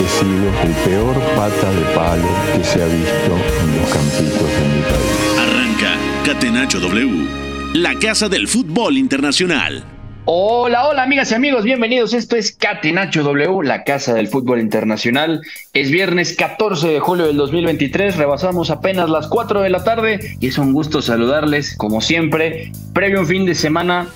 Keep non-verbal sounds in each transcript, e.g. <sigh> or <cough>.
He sido el peor pata de palo que se ha visto en los campitos de mi país. Arranca Catenacho W la Casa del Fútbol Internacional. Hola, hola amigas y amigos, bienvenidos. Esto es Catenacho W, la Casa del Fútbol Internacional. Es viernes 14 de julio del 2023, rebasamos apenas las 4 de la tarde y es un gusto saludarles como siempre, previo a un fin de semana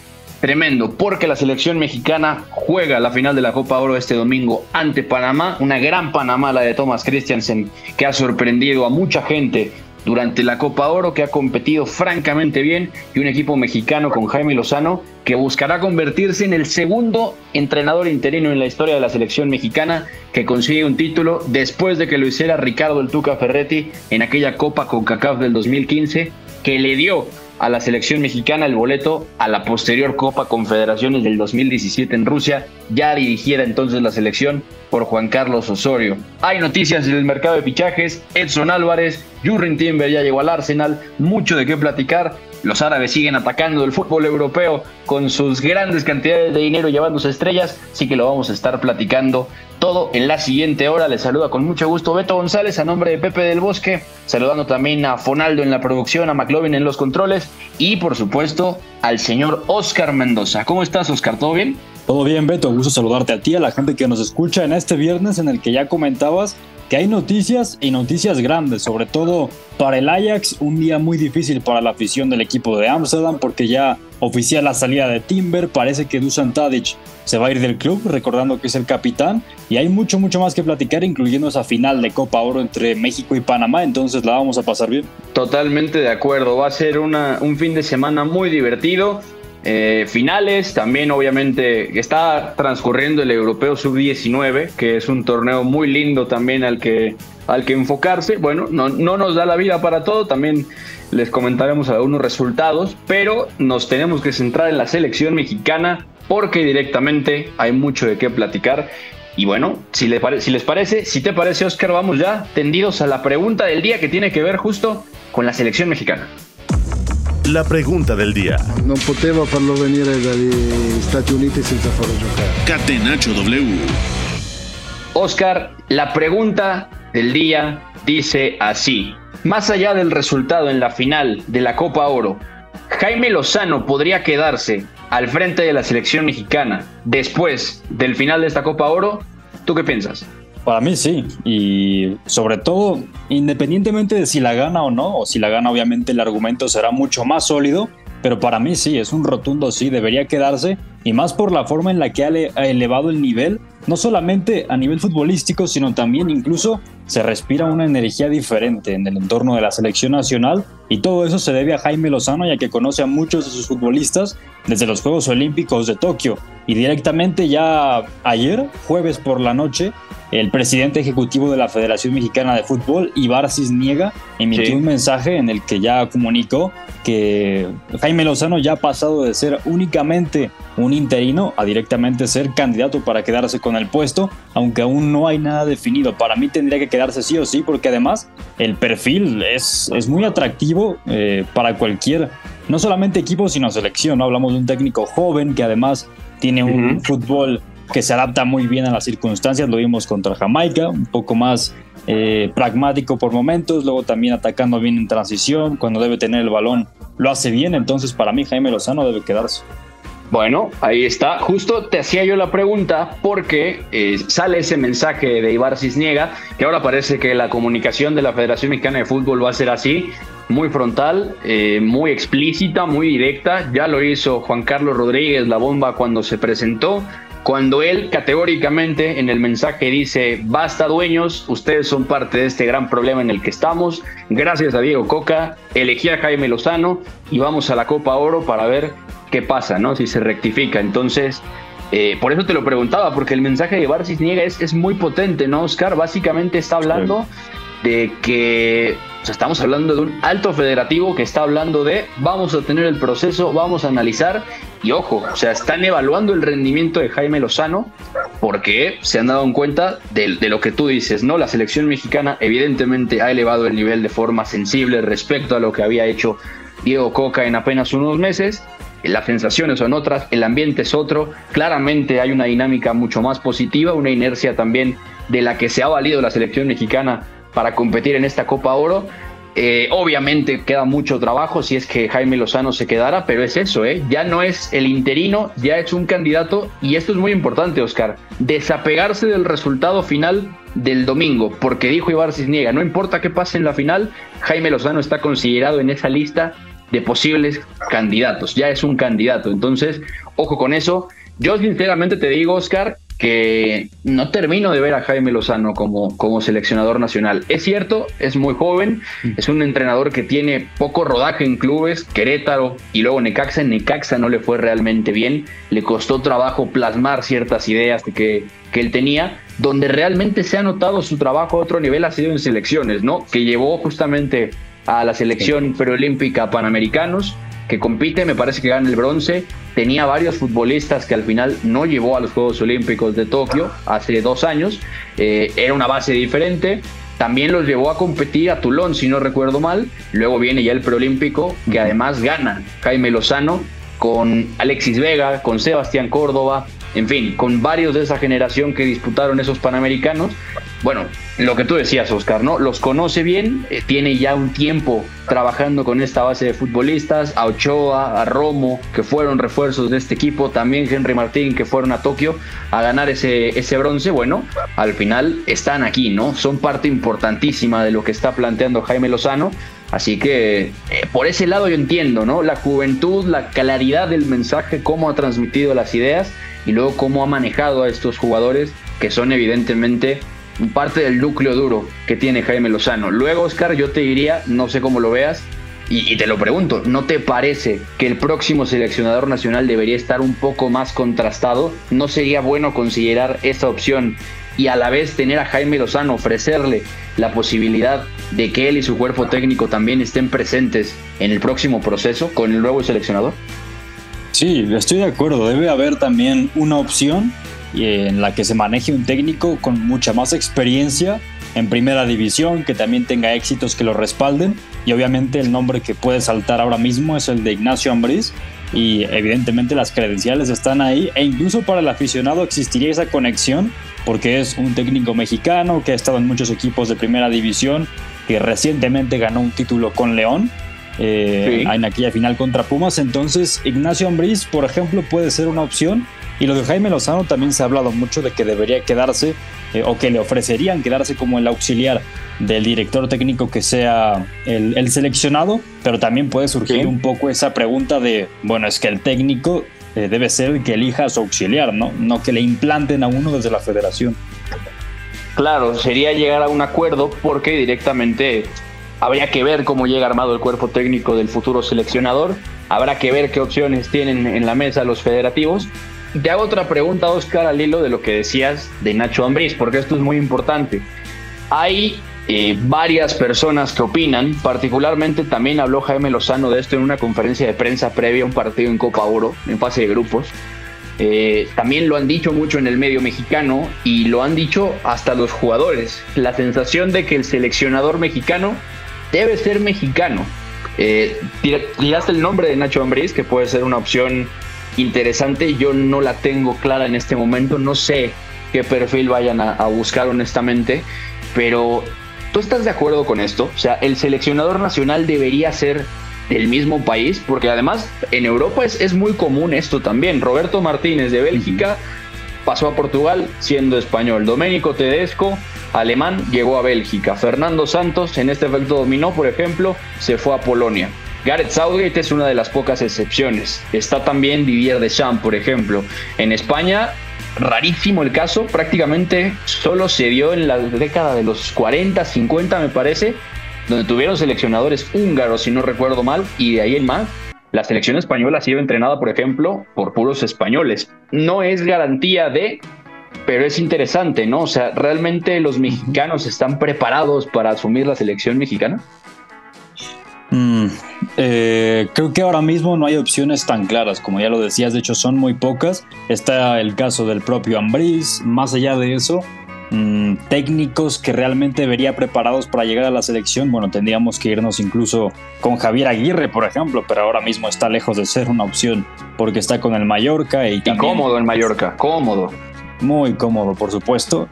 tremendo, porque la selección mexicana juega la final de la Copa Oro este domingo ante Panamá, una gran Panamá la de Thomas Christiansen que ha sorprendido a mucha gente durante la Copa Oro, que ha competido francamente bien, y un equipo mexicano con Jaime Lozano, que buscará convertirse en el segundo entrenador interino en la historia de la selección mexicana que consigue un título después de que lo hiciera Ricardo el Tuca Ferretti en aquella Copa con CACAF del 2015, que le dio a la selección mexicana el boleto a la posterior Copa Confederaciones del 2017 en Rusia, ya dirigiera entonces la selección por Juan Carlos Osorio. Hay noticias del mercado de fichajes, Edson Álvarez, Jurgen Timber ya llegó al Arsenal, mucho de qué platicar. Los árabes siguen atacando el fútbol europeo con sus grandes cantidades de dinero llevándose estrellas, así que lo vamos a estar platicando todo en la siguiente hora. Les saluda con mucho gusto Beto González a nombre de Pepe del Bosque, saludando también a Fonaldo en la producción, a McLovin en los controles y por supuesto al señor Oscar Mendoza. ¿Cómo estás Oscar? ¿Todo bien? Todo bien Beto, gusto saludarte a ti, a la gente que nos escucha en este viernes en el que ya comentabas que hay noticias y noticias grandes, sobre todo para el Ajax, un día muy difícil para la afición del equipo de Amsterdam porque ya oficial la salida de Timber, parece que Dusan Tadic se va a ir del club, recordando que es el capitán, y hay mucho, mucho más que platicar, incluyendo esa final de Copa Oro entre México y Panamá, entonces la vamos a pasar bien. Totalmente de acuerdo, va a ser un fin de semana muy divertido. Eh, finales, también obviamente está transcurriendo el Europeo Sub-19, que es un torneo muy lindo también al que, al que enfocarse. Bueno, no, no nos da la vida para todo, también les comentaremos algunos resultados, pero nos tenemos que centrar en la selección mexicana porque directamente hay mucho de qué platicar. Y bueno, si, si les parece, si te parece Oscar, vamos ya tendidos a la pregunta del día que tiene que ver justo con la selección mexicana. La pregunta del día. No poteva farlo venire dagli Stati Uniti senza farlo giocare. Catenacho W. Oscar, la pregunta del día dice así. Más allá del resultado en la final de la Copa Oro, Jaime Lozano podría quedarse al frente de la selección mexicana después del final de esta Copa Oro. ¿Tú qué piensas? Para mí sí, y sobre todo, independientemente de si la gana o no, o si la gana obviamente el argumento será mucho más sólido, pero para mí sí, es un rotundo sí, debería quedarse, y más por la forma en la que ha elevado el nivel, no solamente a nivel futbolístico, sino también incluso se respira una energía diferente en el entorno de la selección nacional, y todo eso se debe a Jaime Lozano, ya que conoce a muchos de sus futbolistas desde los Juegos Olímpicos de Tokio, y directamente ya ayer, jueves por la noche, el presidente ejecutivo de la Federación Mexicana de Fútbol, Ibar Cisniega, emitió un mensaje en el que ya comunicó que Jaime Lozano ya ha pasado de ser únicamente un interino a directamente ser candidato para quedarse con el puesto, aunque aún no hay nada definido. Para mí tendría que quedarse sí o sí, porque además el perfil es, es muy atractivo eh, para cualquier, no solamente equipo, sino selección. Hablamos de un técnico joven que además tiene un fútbol que se adapta muy bien a las circunstancias, lo vimos contra Jamaica, un poco más eh, pragmático por momentos, luego también atacando bien en transición, cuando debe tener el balón lo hace bien, entonces para mí Jaime Lozano debe quedarse. Bueno, ahí está. Justo te hacía yo la pregunta porque eh, sale ese mensaje de Ibar Cisniega, que ahora parece que la comunicación de la Federación Mexicana de Fútbol va a ser así, muy frontal, eh, muy explícita, muy directa. Ya lo hizo Juan Carlos Rodríguez, la bomba, cuando se presentó cuando él categóricamente en el mensaje dice, basta dueños, ustedes son parte de este gran problema en el que estamos, gracias a Diego Coca, elegí a Jaime Lozano y vamos a la Copa Oro para ver qué pasa, ¿no? Si se rectifica. Entonces, Eh, por eso te lo preguntaba, porque el mensaje de Barcis Niega es, es muy potente, ¿no, Oscar? Básicamente está hablando de que estamos hablando de un alto federativo que está hablando de vamos a tener el proceso, vamos a analizar y ojo, o sea, están evaluando el rendimiento de Jaime Lozano porque se han dado en cuenta de, de, lo que tú dices, ¿no? La selección mexicana evidentemente ha elevado el nivel de forma sensible respecto a lo que había hecho Diego Coca en apenas unos meses. Las sensaciones son otras, el ambiente es otro, claramente hay una dinámica mucho más positiva, una inercia también de la que se ha valido la selección mexicana para competir en esta Copa Oro. Eh, obviamente queda mucho trabajo si es que Jaime Lozano se quedara, pero es eso, ¿eh? ya no es el interino, ya es un candidato y esto es muy importante, Oscar, desapegarse del resultado final del domingo, porque dijo Ibar Cisniega, no importa qué pase en la final, Jaime Lozano está considerado en esa lista de posibles candidatos, ya es un candidato, entonces, ojo con eso. Yo sinceramente te digo, Oscar, que no termino de ver a Jaime Lozano como, como seleccionador nacional. Es cierto, es muy joven, es un entrenador que tiene poco rodaje en clubes, Querétaro y luego Necaxa. En Necaxa no le fue realmente bien, le costó trabajo plasmar ciertas ideas que, que él tenía. Donde realmente se ha notado su trabajo a otro nivel ha sido en selecciones, ¿no? Que llevó justamente a la selección preolímpica Panamericanos que compite, me parece que gana el bronce. Tenía varios futbolistas que al final no llevó a los Juegos Olímpicos de Tokio hace dos años. Eh, era una base diferente. También los llevó a competir a Toulon, si no recuerdo mal. Luego viene ya el preolímpico, que además gana Jaime Lozano con Alexis Vega, con Sebastián Córdoba, en fin, con varios de esa generación que disputaron esos Panamericanos. Bueno, lo que tú decías, Oscar, ¿no? Los conoce bien, eh, tiene ya un tiempo trabajando con esta base de futbolistas, a Ochoa, a Romo, que fueron refuerzos de este equipo, también Henry Martín, que fueron a Tokio a ganar ese, ese bronce. Bueno, al final están aquí, ¿no? Son parte importantísima de lo que está planteando Jaime Lozano. Así que eh, por ese lado yo entiendo, ¿no? La juventud, la claridad del mensaje, cómo ha transmitido las ideas y luego cómo ha manejado a estos jugadores que son evidentemente parte del núcleo duro que tiene Jaime Lozano. Luego, Oscar, yo te diría, no sé cómo lo veas, y, te lo pregunto, ¿no te parece que el próximo seleccionador nacional debería estar un poco más contrastado? ¿No sería bueno considerar esta opción y a la vez tener a Jaime Lozano, ofrecerle la posibilidad de que él y su cuerpo técnico también estén presentes en el próximo proceso con el nuevo seleccionador? Sí, estoy de acuerdo. Debe haber también una opción en la que se maneje un técnico con mucha más experiencia en primera división, que también tenga éxitos que lo respalden. Y obviamente el nombre que puede saltar ahora mismo es el de Ignacio Ambriz. Y evidentemente las credenciales están ahí. E incluso para el aficionado existiría esa conexión, porque es un técnico mexicano que ha estado en muchos equipos de primera división, que recientemente ganó un título con León. Eh, en aquella final contra Pumas. Entonces, Ignacio Ambriz, por ejemplo, puede ser una opción y lo de Jaime Lozano también se ha hablado mucho de que debería quedarse eh, o que le ofrecerían quedarse como el auxiliar del director técnico que sea el, seleccionado, pero también puede surgir un poco esa pregunta de, bueno, es que el técnico eh, debe ser el que elija a su auxiliar, ¿no? No que le implanten a uno desde la federación. Claro, sería llegar a un acuerdo porque directamente habría que ver cómo llega armado el cuerpo técnico del futuro seleccionador, habrá que ver qué opciones tienen en la mesa los federativos te hago otra pregunta, Oscar, al hilo de lo que decías de Nacho Ambriz, porque esto es muy importante. Hay eh, varias personas que opinan, particularmente también habló Jaime Lozano de esto en una conferencia de prensa previa a un partido en Copa Oro, en fase de grupos. Eh, también lo han dicho mucho en el medio mexicano y lo han dicho hasta los jugadores. La sensación de que el seleccionador mexicano debe ser mexicano. Eh, tiraste el nombre de Nacho Ambriz, que puede ser una opción interesante. Yo no la tengo clara en este momento. No sé qué perfil vayan a, buscar honestamente. Pero ¿tú estás de acuerdo con esto? O sea, el seleccionador nacional debería ser del mismo país, porque además en Europa es, es muy común esto también. Roberto Martínez de Bélgica pasó a Portugal siendo español. Doménico Tedesco, alemán, llegó a Bélgica. Fernando Santos, en este efecto dominó, por ejemplo, se fue a Polonia. Gareth Southgate es una de las pocas excepciones. Está también Didier Deschamps, por ejemplo. En España, rarísimo el caso, prácticamente solo se dio en la década de los 40, 50 me parece, donde tuvieron seleccionadores húngaros, si no recuerdo mal, y de ahí en más, la selección española ha sido entrenada, por ejemplo, por puros españoles. No es garantía de, pero es interesante, ¿no? O sea, ¿realmente los mexicanos están preparados para asumir la selección mexicana? Mm, eh, creo que ahora mismo no hay opciones tan claras, como ya lo decías, de hecho son muy pocas. Está el caso del propio Ambriz, más allá de eso, mm, técnicos que realmente vería preparados para llegar a la selección, bueno, tendríamos que irnos incluso con Javier Aguirre, por ejemplo, pero ahora mismo está lejos de ser una opción porque está con el Mallorca y, y cómodo en Mallorca, cómodo. Muy cómodo, por supuesto.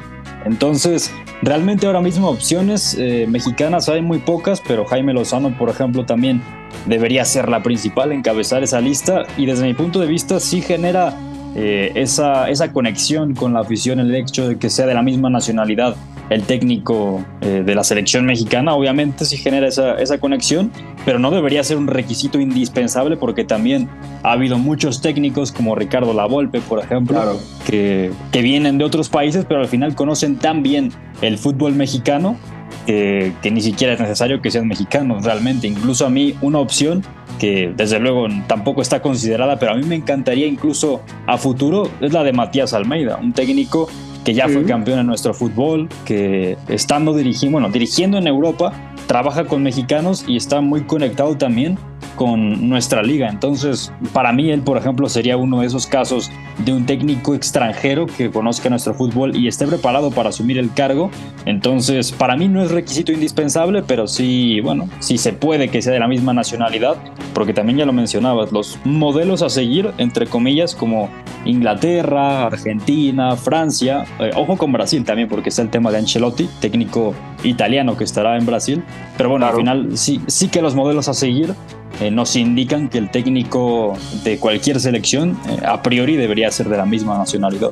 Entonces, realmente ahora mismo opciones eh, mexicanas hay muy pocas, pero Jaime Lozano, por ejemplo, también debería ser la principal, encabezar esa lista y desde mi punto de vista sí genera eh, esa, esa conexión con la afición, el hecho de que sea de la misma nacionalidad el técnico eh, de la selección mexicana, obviamente sí genera esa, esa, conexión, pero no debería ser un requisito indispensable porque también ha habido muchos técnicos como Ricardo Lavolpe, por ejemplo, que, que vienen de otros países, pero al final conocen tan bien el fútbol mexicano que, que, ni siquiera es necesario que sean mexicanos realmente. Incluso a mí una opción que desde luego tampoco está considerada, pero a mí me encantaría incluso a futuro es la de Matías Almeida, un técnico que ya fue campeón en nuestro fútbol, que estando dirigiendo, bueno, dirigiendo en Europa, trabaja con mexicanos y está muy conectado también con nuestra liga. Entonces, para mí, él, por ejemplo, sería uno de esos casos de un técnico extranjero que conozca nuestro fútbol y esté preparado para asumir el cargo. Entonces, para mí no es requisito indispensable, pero sí, bueno, sí se puede que sea de la misma nacionalidad, porque también ya lo mencionabas, los modelos a seguir, entre comillas, como Inglaterra, Argentina, Francia, eh, ojo con Brasil también, porque está el tema de Ancelotti, técnico italiano que estará en Brasil, pero bueno, al final sí, sí que los modelos a seguir eh, nos indican que el técnico de cualquier selección eh, a priori debería ser de la misma nacionalidad.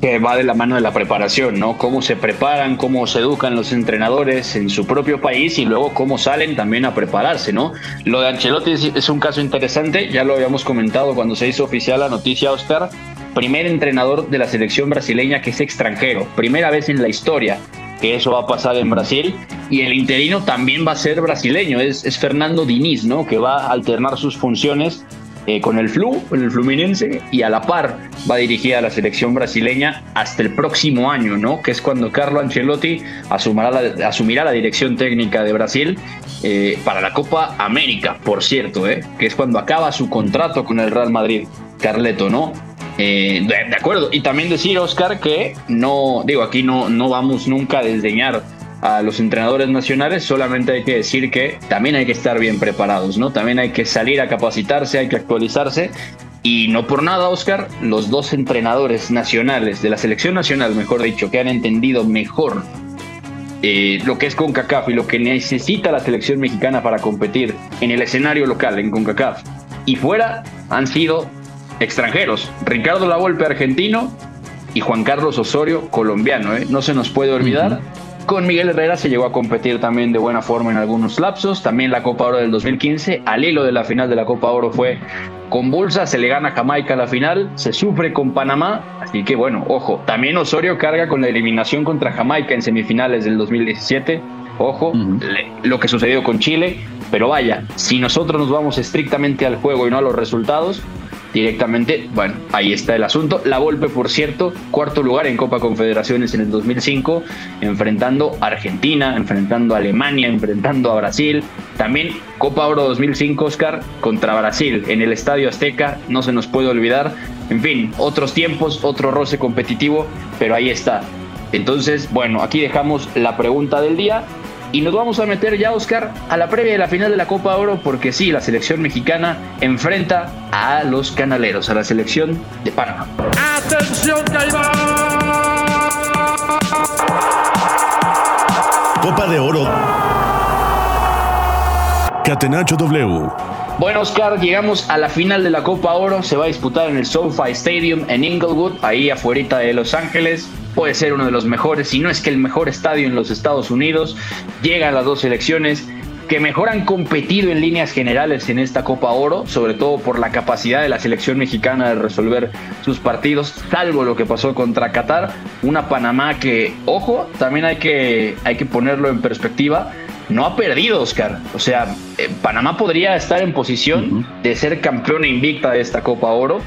Que va de la mano de la preparación, ¿no? Cómo se preparan, cómo se educan los entrenadores en su propio país y luego cómo salen también a prepararse, ¿no? Lo de Ancelotti es, un caso interesante, ya lo habíamos comentado cuando se hizo oficial la noticia, Oscar. Primer entrenador de la selección brasileña que es extranjero, primera vez en la historia que eso va a pasar en Brasil. Y el interino también va a ser brasileño, es, es Fernando Diniz, ¿no? Que va a alternar sus funciones eh, con el Flu, con el Fluminense, y a la par va a dirigir a la selección brasileña hasta el próximo año, ¿no? Que es cuando Carlo Ancelotti asumirá la, asumirá la dirección técnica de Brasil eh, para la Copa América, por cierto, ¿eh? Que es cuando acaba su contrato con el Real Madrid, Carleto, ¿no? Eh, de, acuerdo. Y también decir, Oscar, que no, digo, aquí no, no vamos nunca a desdeñar a los entrenadores nacionales, solamente hay que decir que también hay que estar bien preparados, ¿no? También hay que salir a capacitarse, hay que actualizarse. Y no por nada, Oscar, los dos entrenadores nacionales, de la selección nacional, mejor dicho, que han entendido mejor eh, lo que es CONCACAF y lo que necesita la selección mexicana para competir en el escenario local, en CONCACAF, y fuera, han sido extranjeros. Ricardo Lavolpe, argentino, y Juan Carlos Osorio, colombiano. ¿eh? No se nos puede olvidar. Con Miguel Herrera se llegó a competir también de buena forma en algunos lapsos. También la Copa Oro del 2015. Al hilo de la final de la Copa Oro fue convulsa. Se le gana a Jamaica la final. Se sufre con Panamá. Así que bueno, ojo. También Osorio carga con la eliminación contra Jamaica en semifinales del 2017. Ojo, lo que sucedió con Chile. Pero vaya, si nosotros nos vamos estrictamente al juego y no a los resultados, directamente, bueno, ahí está el asunto. La Volpe, por cierto, cuarto lugar en Copa Confederaciones en el 2005, enfrentando a Argentina, enfrentando a Alemania, enfrentando a Brasil. También Copa Oro 2005, Oscar, contra Brasil en el Estadio Azteca, no se nos puede olvidar. En fin, otros tiempos, otro roce competitivo, pero ahí está. Entonces, bueno, aquí dejamos la pregunta del día. Y nos vamos a meter ya, Oscar, a la previa de la final de la Copa Oro, porque sí, la selección mexicana enfrenta a los canaleros, a la selección de Panamá. ¡Atención, que Copa de Oro. Catenacho W. Bueno, Oscar, llegamos a la final de la Copa Oro. Se va a disputar en el SoFi Stadium en Inglewood, ahí afuera de Los Ángeles puede ser uno de los mejores, si no es que el mejor estadio en los Estados Unidos. Llegan las dos selecciones que mejor han competido en líneas generales en esta Copa Oro, sobre todo por la capacidad de la selección mexicana de resolver sus partidos, salvo lo que pasó contra Qatar, una Panamá que, ojo, también hay que, hay que ponerlo en perspectiva, no ha perdido, Oscar. O sea, eh, Panamá podría estar en posición de ser campeona invicta de esta Copa Oro.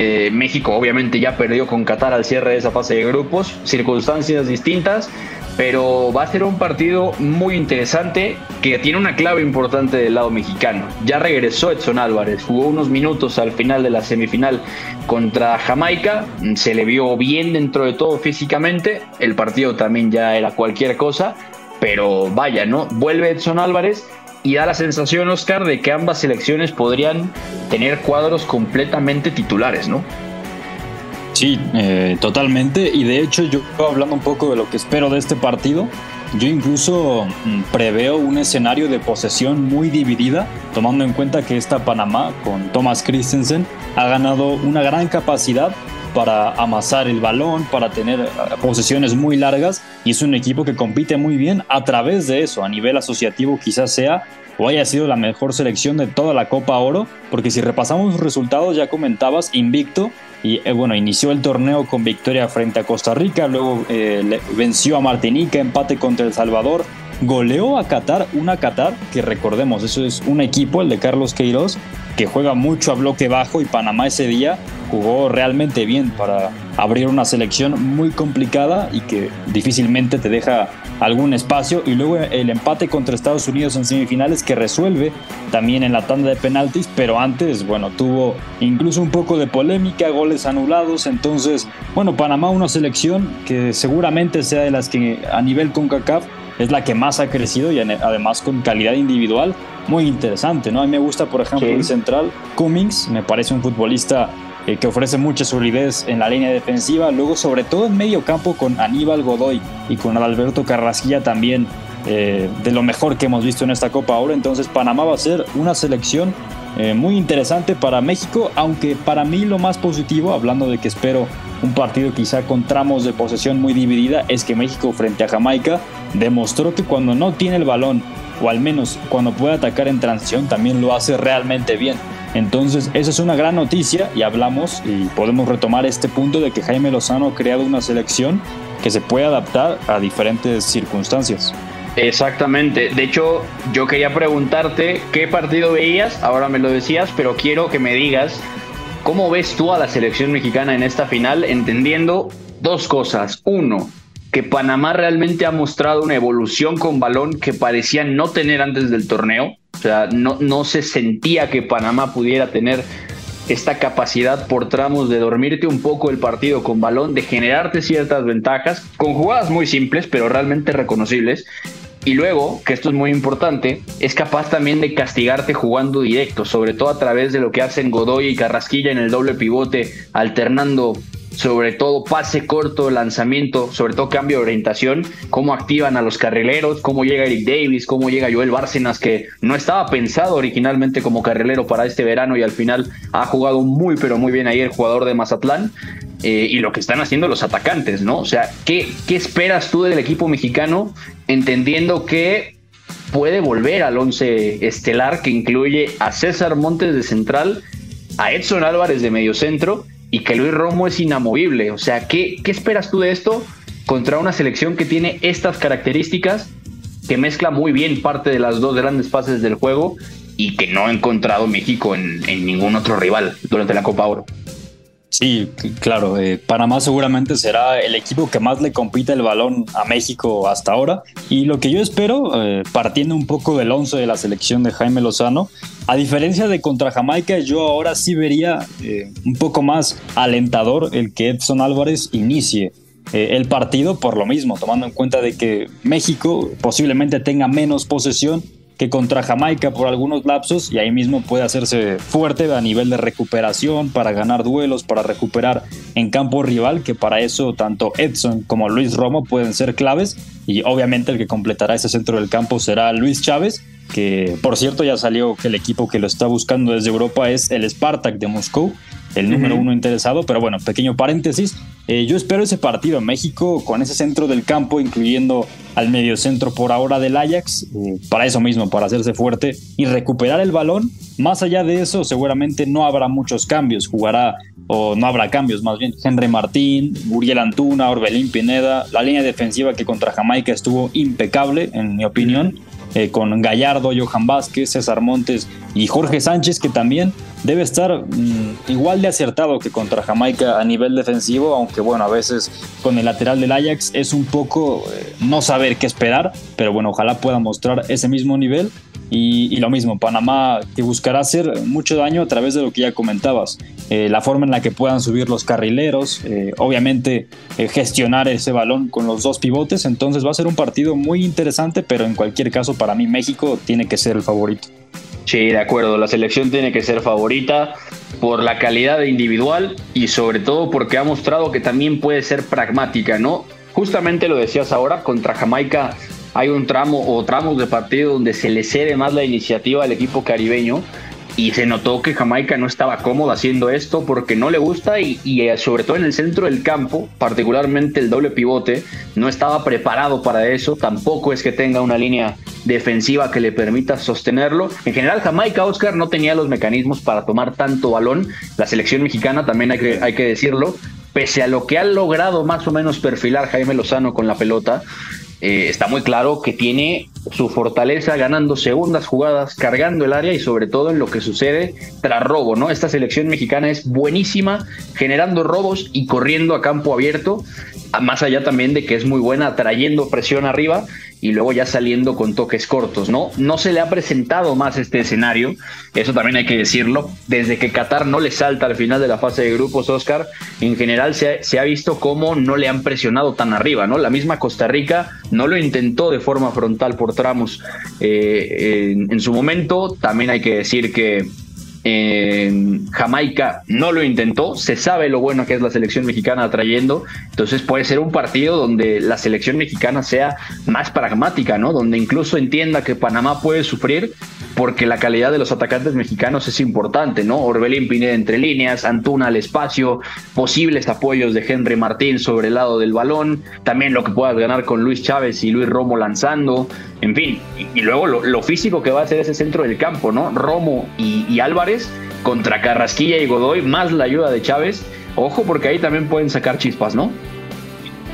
Eh, México obviamente ya perdió con Qatar al cierre de esa fase de grupos, circunstancias distintas, pero va a ser un partido muy interesante que tiene una clave importante del lado mexicano. Ya regresó Edson Álvarez, jugó unos minutos al final de la semifinal contra Jamaica, se le vio bien dentro de todo físicamente, el partido también ya era cualquier cosa, pero vaya, ¿no? Vuelve Edson Álvarez y da la sensación, Oscar, de que ambas selecciones podrían tener cuadros completamente titulares, ¿no? Sí, eh, totalmente. Y de hecho, yo hablando un poco de lo que espero de este partido, yo incluso mm, preveo un escenario de posesión muy dividida, tomando en cuenta que esta Panamá, con Thomas Christensen, ha ganado una gran capacidad para amasar el balón, para tener eh, posesiones muy largas y es un equipo que compite muy bien a través de eso. A nivel asociativo quizás sea o haya sido la mejor selección de toda la Copa Oro, porque si repasamos los resultados ya comentabas, invicto y eh, bueno, inició el torneo con victoria frente a Costa Rica, luego eh, venció a Martinica, empate contra El Salvador, goleó a Qatar, una Qatar que recordemos, eso es un equipo, el de Carlos Queiroz, que juega mucho a bloque bajo y Panamá ese día jugó realmente bien para abrir una selección muy complicada y que difícilmente te deja algún espacio. Y luego el empate contra Estados Unidos en semifinales que resuelve también en la tanda de penaltis, pero antes, bueno, tuvo incluso un poco de polémica, goles anulados. Entonces, bueno, Panamá una selección que seguramente sea de las que a nivel CONCACAF es la que más ha crecido y además con calidad individual muy interesante, ¿no? A mí me gusta, por ejemplo, el central Cummings, me parece un futbolista eh, que ofrece mucha solidez en la línea defensiva, luego sobre todo en medio campo con Aníbal Godoy y con Alberto Carrasquilla también eh, de lo mejor que hemos visto en esta Copa ahora, entonces Panamá va a ser una selección eh, muy interesante para México, aunque para mí lo más positivo, hablando de que espero un partido quizá con tramos de posesión muy dividida, es que México frente a Jamaica demostró que cuando no tiene el balón, o al menos cuando puede atacar en transición, también lo hace realmente bien. Entonces, esa es una gran noticia y hablamos y podemos retomar este punto de que Jaime Lozano ha creado una selección que se puede adaptar a diferentes circunstancias. Exactamente. De hecho, yo quería preguntarte qué partido veías, ahora me lo decías, pero quiero que me digas cómo ves tú a la selección mexicana en esta final, entendiendo dos cosas. Uno, que Panamá realmente ha mostrado una evolución con balón que parecía no tener antes del torneo. O sea, no, no se sentía que Panamá pudiera tener esta capacidad por tramos de dormirte un poco el partido con balón, de generarte ciertas ventajas, con jugadas muy simples, pero realmente reconocibles. Y luego, que esto es muy importante, es capaz también de castigarte jugando directo, sobre todo a través de lo que hacen Godoy y Carrasquilla en el doble pivote, alternando sobre todo pase corto, lanzamiento, sobre todo cambio de orientación, cómo activan a los carrileros, cómo llega Eric Davis, cómo llega Joel Bárcenas, que no estaba pensado originalmente como carrilero para este verano y al final ha jugado muy pero muy bien ahí el jugador de Mazatlán. Eh, y lo que están haciendo los atacantes, ¿no? O sea, ¿qué, ¿qué esperas tú del equipo mexicano entendiendo que puede volver al once estelar que incluye a César Montes de central, a Edson Álvarez de mediocentro y que Luis Romo es inamovible. O sea, ¿qué, ¿qué esperas tú de esto contra una selección que tiene estas características, que mezcla muy bien parte de las dos grandes fases del juego y que no ha encontrado México en, en ningún otro rival durante la Copa Oro? Sí, claro. Eh, Panamá seguramente será el equipo que más le compita el balón a México hasta ahora. Y lo que yo espero, eh, partiendo un poco del 11 de la selección de Jaime Lozano, a diferencia de contra Jamaica, yo ahora sí vería eh, un poco más alentador el que Edson Álvarez inicie el partido por lo mismo, tomando en cuenta de que México posiblemente tenga menos posesión que contra Jamaica por algunos lapsos y ahí mismo puede hacerse fuerte a nivel de recuperación para ganar duelos, para recuperar en campo rival, que para eso tanto Edson como Luis Romo pueden ser claves. Y obviamente el que completará ese centro del campo será Luis Chávez, que por cierto ya salió que el equipo que lo está buscando desde Europa es el Spartak de Moscú, el número uno interesado, pero bueno, pequeño paréntesis, eh, yo espero ese partido México con ese centro del campo, incluyendo al mediocentro por ahora del Ajax, eh, para eso mismo, para hacerse fuerte y recuperar el balón. Más allá de eso, seguramente no habrá muchos cambios. Jugará o no habrá cambios más bien. Henry Martín, Uriel Antuna, Orbelín Pineda, la línea defensiva que contra Jamaica estuvo impecable, en mi opinión. Eh, con Gallardo, Johan Vázquez, César Montes y Jorge Sánchez, que también debe estar mm, igual de acertado que contra Jamaica a nivel defensivo, aunque bueno, a veces con el lateral del Ajax es un poco eh, no saber qué esperar, pero bueno, ojalá pueda mostrar ese mismo nivel. Y, lo mismo, Panamá que buscará hacer mucho daño a través de lo que ya comentabas, eh, la forma en la que puedan subir los carrileros, eh, obviamente eh, gestionar ese balón con los dos pivotes, entonces va a ser un partido muy interesante, pero en cualquier caso para mí México tiene que ser el favorito. Sí, de acuerdo, la selección tiene que ser favorita por la calidad individual y sobre todo porque ha mostrado que también puede ser pragmática, ¿no? Justamente lo decías ahora, contra Jamaica hay un tramo o tramos de partido donde se le cede más la iniciativa al equipo caribeño y se notó que Jamaica no estaba cómodo haciendo esto porque no le gusta y, eh, sobre todo en el centro del campo, particularmente el doble pivote, no estaba preparado para eso, tampoco es que tenga una línea defensiva que le permita sostenerlo. En general Jamaica, Oscar, no tenía los mecanismos para tomar tanto balón, la selección mexicana también hay que, hay que decirlo, pese a lo que ha logrado más o menos perfilar Jaime Lozano con la pelota, eh, está muy claro que tiene su fortaleza ganando segundas jugadas, cargando el área y sobre todo en lo que sucede tras robo, ¿no? Esta selección mexicana es buenísima generando robos y corriendo a campo abierto, más allá también de que es muy buena trayendo presión arriba y luego ya saliendo con toques cortos, ¿no? No se le ha presentado más este escenario, eso también hay que decirlo. Desde que Qatar no le salta al final de la fase de grupos, Oscar, en general se, ha visto cómo no le han presionado tan arriba, ¿no? La misma Costa Rica no lo intentó de forma frontal por tramos eh, en su momento. También hay que decir que Jamaica no lo intentó, se sabe lo bueno que es la selección mexicana trayendo, entonces puede ser un partido donde la selección mexicana sea más pragmática, ¿no? Donde incluso entienda que Panamá puede sufrir porque la calidad de los atacantes mexicanos es importante, ¿no? Orbelín Pineda entre líneas, Antuna al espacio, posibles apoyos de Henry Martín sobre el lado del balón, también lo que puedas ganar con Luis Chávez y Luis Romo lanzando, en fin, y, luego lo, físico que va a ser ese centro del campo, ¿no? Romo y, Álvarez contra Carrasquilla y Godoy, más la ayuda de Chávez, ojo porque ahí también pueden sacar chispas, ¿no?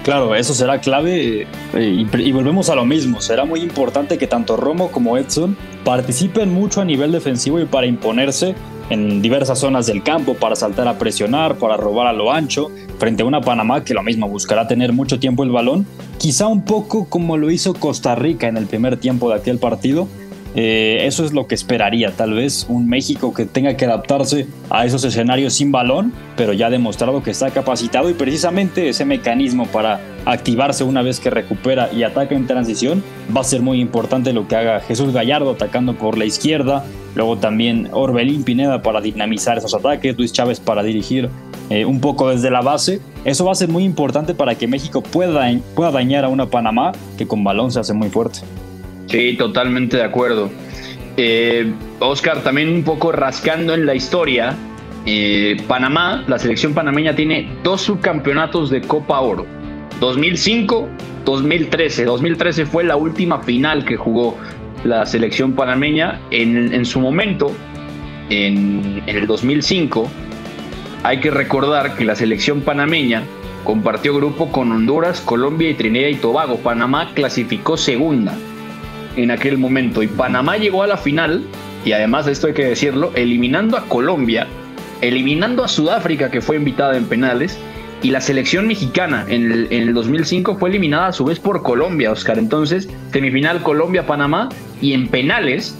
Claro, eso será clave eh, y, volvemos a lo mismo. Será muy importante que tanto Romo como Edson participen mucho a nivel defensivo y para imponerse en diversas zonas del campo, para saltar a presionar, para robar a lo ancho, frente a una Panamá que lo mismo buscará tener mucho tiempo el balón, quizá un poco como lo hizo Costa Rica en el primer tiempo de aquel partido, eh, eso es lo que esperaría, tal vez un México que tenga que adaptarse a esos escenarios sin balón, pero ya ha demostrado que está capacitado y precisamente ese mecanismo para activarse una vez que recupera y ataca en transición va a ser muy importante lo que haga Jesús Gallardo atacando por la izquierda, luego también Orbelín Pineda para dinamizar esos ataques, Luis Chávez para dirigir eh, un poco desde la base. Eso va a ser muy importante para que México pueda, pueda dañar a una Panamá que con balón se hace muy fuerte. Sí, totalmente de acuerdo. Eh, Oscar, también un poco rascando en la historia, eh, Panamá, la selección panameña tiene dos subcampeonatos de Copa Oro. 2005, 2013. 2013 fue la última final que jugó la selección panameña. En, su momento, en, en el 2005, hay que recordar que la selección panameña compartió grupo con Honduras, Colombia y Trinidad y Tobago. Panamá clasificó segunda en aquel momento. Y Panamá llegó a la final, y además de esto hay que decirlo, eliminando a Colombia, eliminando a Sudáfrica, que fue invitada en penales, y la selección mexicana en el, en el 2005 fue eliminada a su vez por Colombia, Oscar. Entonces, semifinal Colombia-Panamá, y en penales,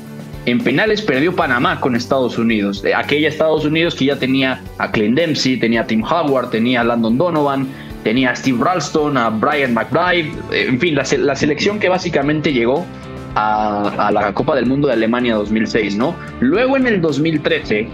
en penales perdió Panamá con Estados Unidos. Aquella Estados Unidos que ya tenía a Clint Dempsey, tenía a Tim Howard, tenía a Landon Donovan, tenía a Steve Ralston, a Brian McBride, en fin, la selección que básicamente llegó a, la Copa del Mundo de Alemania 2006, ¿no? Luego en el 2013,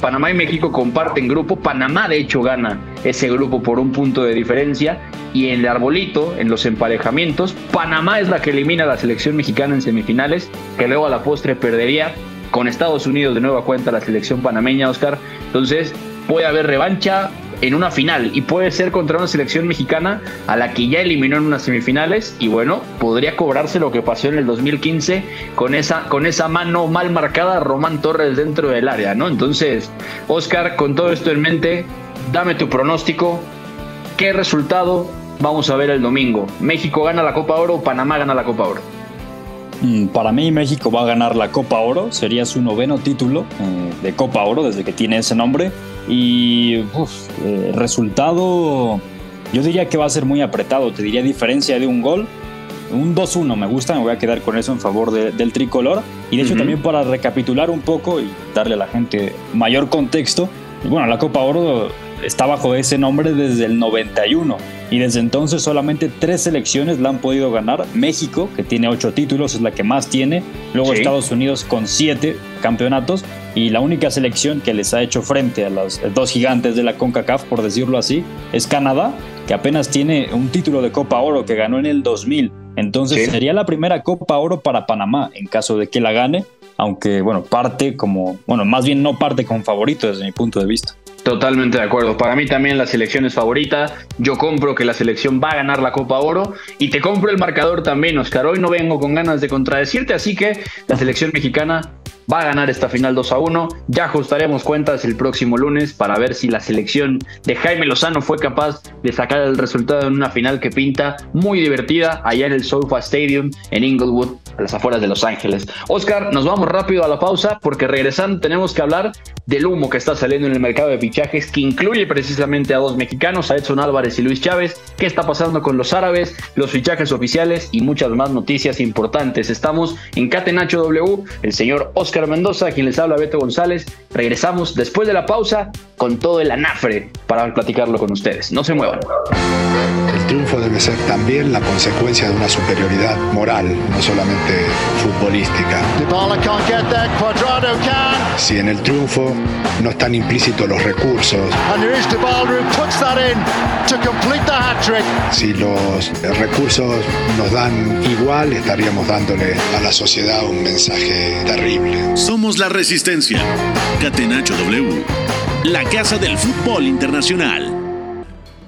Panamá y México comparten grupo. Panamá, de hecho, gana ese grupo por un punto de diferencia. Y en el arbolito, en los emparejamientos, Panamá es la que elimina a la selección mexicana en semifinales, que luego a la postre perdería con Estados Unidos de nueva cuenta la selección panameña, Oscar. Entonces, puede haber revancha en una final y puede ser contra una selección mexicana a la que ya eliminó en unas semifinales y bueno, podría cobrarse lo que pasó en el 2015 con esa, con esa mano mal marcada Román Torres dentro del área, ¿no? Entonces, Oscar, con todo esto en mente, dame tu pronóstico. ¿Qué resultado vamos a ver el domingo? ¿México gana la Copa Oro o Panamá gana la Copa Oro? Mm, para mí México va a ganar la Copa Oro, sería su noveno título eh, de Copa Oro desde que tiene ese nombre y eh, resultado yo diría que va a ser muy apretado, te diría diferencia de un gol, un 2-1 me gusta, me voy a quedar con eso en favor del tricolor. Y de hecho también para recapitular un poco y darle a la gente mayor contexto, bueno, la Copa Oro está bajo ese nombre desde el 91 y desde entonces solamente tres selecciones la han podido ganar. México, que tiene ocho títulos, es la que más tiene. Luego Estados Unidos con siete campeonatos y la única selección que les ha hecho frente a los dos gigantes de la CONCACAF, por decirlo así, es Canadá, que apenas tiene un título de Copa Oro que ganó en el 2000. Entonces sería la primera Copa Oro para Panamá en caso de que la gane, aunque bueno, parte como, bueno, más bien no parte como favorito desde mi punto de vista. Totalmente de acuerdo. Para mí también la selección es favorita. Yo compro que la selección va a ganar la Copa Oro y te compro el marcador también, Oscar. Hoy no vengo con ganas de contradecirte, así que la selección mexicana va a ganar esta final 2 a 1. Ya ajustaremos cuentas el próximo lunes para ver si la selección de Jaime Lozano fue capaz de sacar el resultado en una final que pinta muy divertida allá en el SoFa Stadium en Inglewood, a las afueras de Los Ángeles. Oscar, nos vamos rápido a la pausa porque regresando tenemos que hablar del humo que está saliendo en el mercado de fichajes que incluye precisamente a dos mexicanos, a Edson Álvarez y Luis Chávez. ¿Qué está pasando con los árabes, los fichajes oficiales y muchas más noticias importantes? Estamos en Catenacho W, el señor Oscar Mendoza, quien les habla Beto González. Regresamos después de la pausa con todo el anafre para platicarlo con ustedes. No se muevan. El triunfo debe ser también la consecuencia de una superioridad moral, no solamente futbolística. Si en el triunfo no están implícitos los recursos, si los recursos nos dan igual, estaríamos dándole a la sociedad un mensaje terrible. Somos la resistencia. Catenacho W. La casa del fútbol internacional.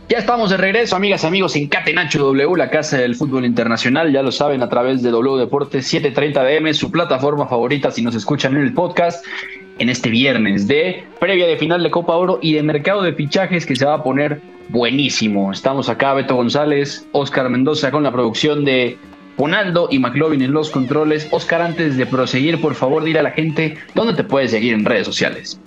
Ya estamos de regreso, amigas, amigos, en Catenacho W, la casa del fútbol internacional. Ya lo saben a través de W Deportes 730 DM, su plataforma favorita si nos escuchan en el podcast. En este viernes de previa de final de Copa Oro y de mercado de fichajes que se va a poner buenísimo. Estamos acá, Beto González, Oscar Mendoza con la producción de Ronaldo y McLovin en los controles. Oscar, antes de proseguir, por favor, dile a la gente dónde te puedes seguir en redes sociales.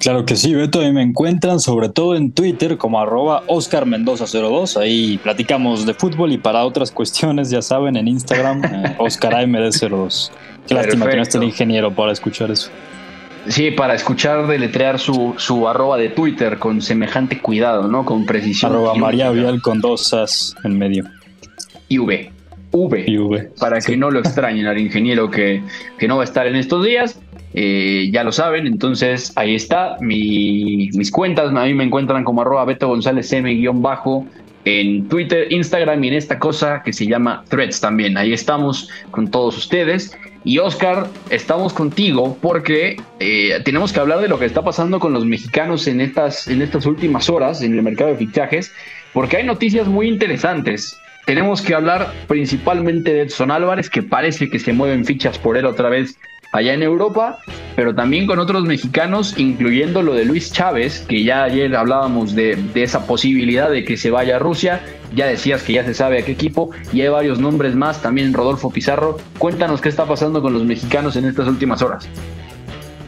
Claro que sí, Beto, y me encuentran sobre todo en Twitter como arroba Oscar Mendoza02, ahí platicamos de fútbol y para otras cuestiones, ya saben, en Instagram, <laughs> eh, Oscar AMD02. Qué lástima que no esté el ingeniero para escuchar eso. Sí, para escuchar deletrear su, su arroba de Twitter con semejante cuidado, ¿no? Con precisión. Arroba María Vial con dos as en medio. Y V. V. Para que no lo <laughs> extrañen al ingeniero que, que no va a estar en estos días. Eh, ya lo saben, entonces ahí está. mis cuentas, a mí me encuentran como arroba Beto González M-bajo en Twitter, Instagram y en esta cosa que se llama Threads también. Ahí estamos con todos ustedes. Y Oscar, estamos contigo porque eh, tenemos que hablar de lo que está pasando con los mexicanos en estas, en estas últimas horas en el mercado de fichajes, porque hay noticias muy interesantes. Tenemos que hablar principalmente de Edson Álvarez, que parece que se mueven fichas por él otra vez allá en Europa, pero también con otros mexicanos, incluyendo lo de Luis Chávez, que ya ayer hablábamos de, de, esa posibilidad de que se vaya a Rusia, ya decías que ya se sabe a qué equipo, y hay varios nombres más, también Rodolfo Pizarro. Cuéntanos qué está pasando con los mexicanos en estas últimas horas.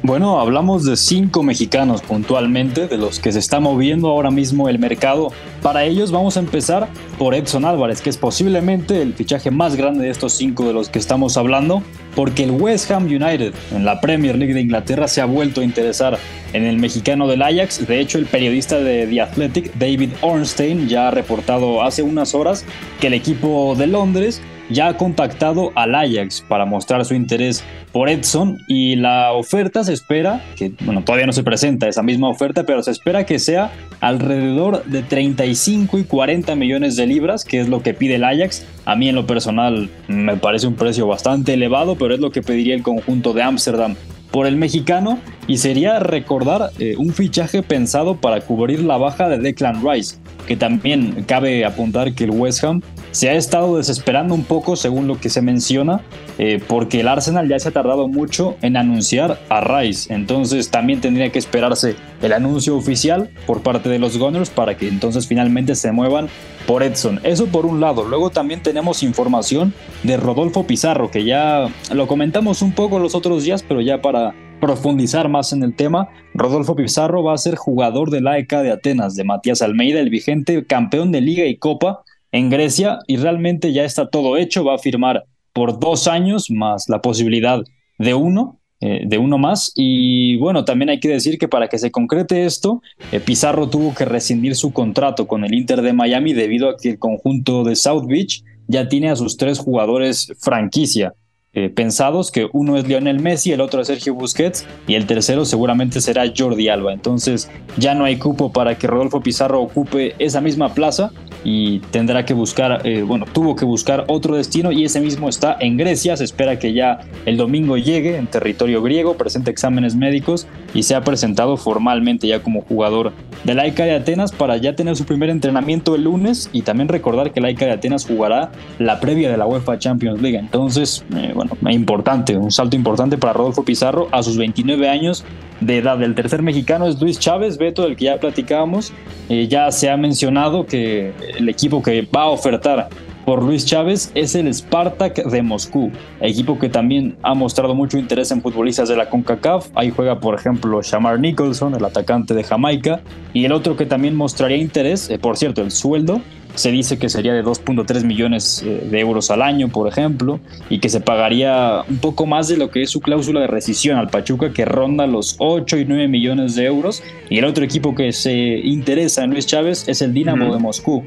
Bueno, hablamos de cinco mexicanos puntualmente, de los que se está moviendo ahora mismo el mercado. Para ellos vamos a empezar por Edson Álvarez, que es posiblemente el fichaje más grande de estos cinco de los que estamos hablando, porque el West Ham United en la Premier League de Inglaterra se ha vuelto a interesar en el mexicano del Ajax. De hecho, el periodista de The Athletic, David Ornstein, ya ha reportado hace unas horas que el equipo de Londres ya ha contactado al Ajax para mostrar su interés por Edson y la oferta se espera, que bueno, todavía no se presenta esa misma oferta, pero se espera que sea alrededor de 35 y 40 millones de libras, que es lo que pide el Ajax. A mí en lo personal me parece un precio bastante elevado, pero es lo que pediría el conjunto de Ámsterdam por el mexicano y sería recordar eh, un fichaje pensado para cubrir la baja de Declan Rice, que también cabe apuntar que el West Ham se ha estado desesperando un poco según lo que se menciona, eh, porque el Arsenal ya se ha tardado mucho en anunciar a Rice. Entonces también tendría que esperarse el anuncio oficial por parte de los Gunners para que entonces finalmente se muevan por Edson. Eso por un lado. Luego también tenemos información de Rodolfo Pizarro, que ya lo comentamos un poco los otros días, pero ya para profundizar más en el tema, Rodolfo Pizarro va a ser jugador de la ECA de Atenas de Matías Almeida, el vigente campeón de Liga y Copa en Grecia, y realmente ya está todo hecho, va a firmar por dos años más la posibilidad de uno, eh, de uno más. Y bueno, también hay que decir que para que se concrete esto, eh, Pizarro tuvo que rescindir su contrato con el Inter de Miami debido a que el conjunto de South Beach ya tiene a sus tres jugadores franquicia. Eh, pensados, que uno es Lionel Messi, el otro es Sergio Busquets y el tercero seguramente será Jordi Alba. Entonces ya no hay cupo para que Rodolfo Pizarro ocupe esa misma plaza y tendrá que buscar, eh, bueno, tuvo que buscar otro destino y ese mismo está en Grecia. Se espera que ya el domingo llegue en territorio griego, presente exámenes médicos y se ha presentado formalmente ya como jugador de la ICA de Atenas para ya tener su primer entrenamiento el lunes y también recordar que la ICA de Atenas jugará la previa de la UEFA Champions League. Entonces, eh, importante, un salto importante para Rodolfo Pizarro a sus 29 años de edad. El tercer mexicano es Luis Chávez, Beto, del que ya platicábamos. Eh, ya se ha mencionado que el equipo que va a ofertar por Luis Chávez es el Spartak de Moscú, equipo que también ha mostrado mucho interés en futbolistas de la CONCACAF. Ahí juega, por ejemplo, Shamar Nicholson, el atacante de Jamaica, y el otro que también mostraría interés, eh, por cierto, el sueldo se dice que sería de 2.3 millones eh, de euros al año, por ejemplo, y que se pagaría un poco más de lo que es su cláusula de rescisión al Pachuca, que ronda los 8 y 9 millones de euros. Y el otro equipo que se interesa en Luis Chávez es el Dinamo de Moscú,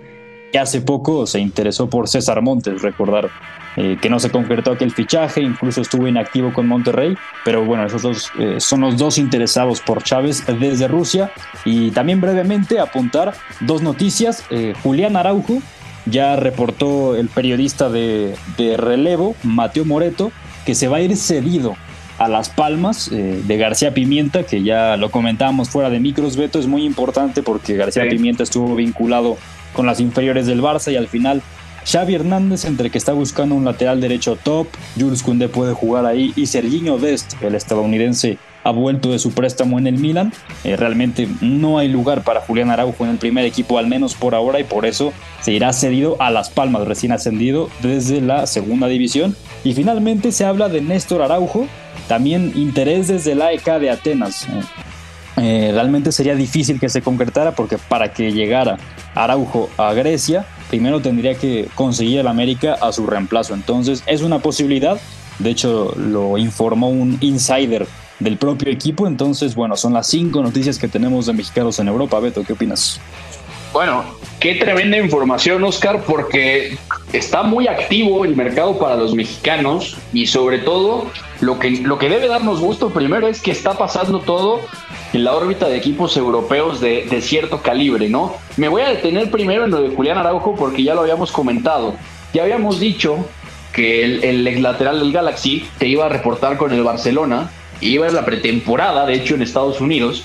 que hace poco se interesó por César Montes, recordar eh, que no se concretó aquel fichaje, incluso estuvo inactivo con Monterrey, pero bueno, esos dos eh, son los dos interesados por Chávez desde Rusia. Y también brevemente apuntar dos noticias. Eh, Julián Araujo, ya reportó el periodista de, de, relevo, Mateo Moreto, que se va a ir cedido a Las Palmas de García Pimienta, que ya lo comentábamos fuera de micros, Beto, es muy importante porque García Pimienta estuvo vinculado con las inferiores del Barça y al final Xavi Hernández, entre que está buscando un lateral derecho top, Jules Koundé puede jugar ahí y Serginho Dest, el estadounidense, ha vuelto de su préstamo en el Milan. Eh, realmente no hay lugar para Julián Araujo en el primer equipo, al menos por ahora, y por eso se irá cedido a Las Palmas, recién ascendido desde la segunda división. Y finalmente se habla de Néstor Araujo, también interés desde la EK de Atenas. Eh, eh, realmente sería difícil que se concretara porque para que llegara Araujo a Grecia primero tendría que conseguir el América a su reemplazo. Entonces es una posibilidad. De hecho, lo informó un insider del propio equipo. Entonces, bueno, son las cinco noticias que tenemos de mexicanos en Europa. Beto, ¿qué opinas? Bueno, qué tremenda información, Oscar, porque está muy activo el mercado para los mexicanos y sobre todo lo que, lo que debe darnos gusto primero es que está pasando todo en la órbita de equipos europeos de, cierto calibre, ¿no? Me voy a detener primero en lo de Julián Araujo porque ya lo habíamos comentado. Ya habíamos dicho que el, el lateral del Galaxy te iba a reportar con el Barcelona, iba en la pretemporada, de hecho en Estados Unidos,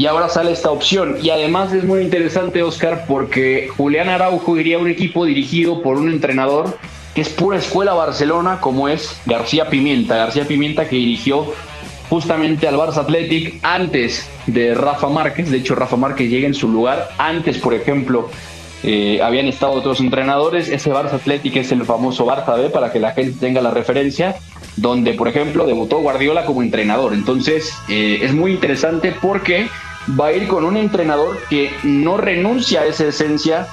y ahora sale esta opción. Y además es muy interesante, Oscar, porque Julián Araujo iría a un equipo dirigido por un entrenador que es pura escuela Barcelona, como es García Pimienta. García Pimienta que dirigió justamente al Barça Athletic antes de Rafa Márquez. De hecho, Rafa Márquez llega en su lugar. Antes, por ejemplo, eh, habían estado otros entrenadores. Ese Barça Athletic es el famoso Barça B, para que la gente tenga la referencia, donde, por ejemplo, debutó Guardiola como entrenador. Entonces, eh, es muy interesante porque va a ir con un entrenador que no renuncia a esa esencia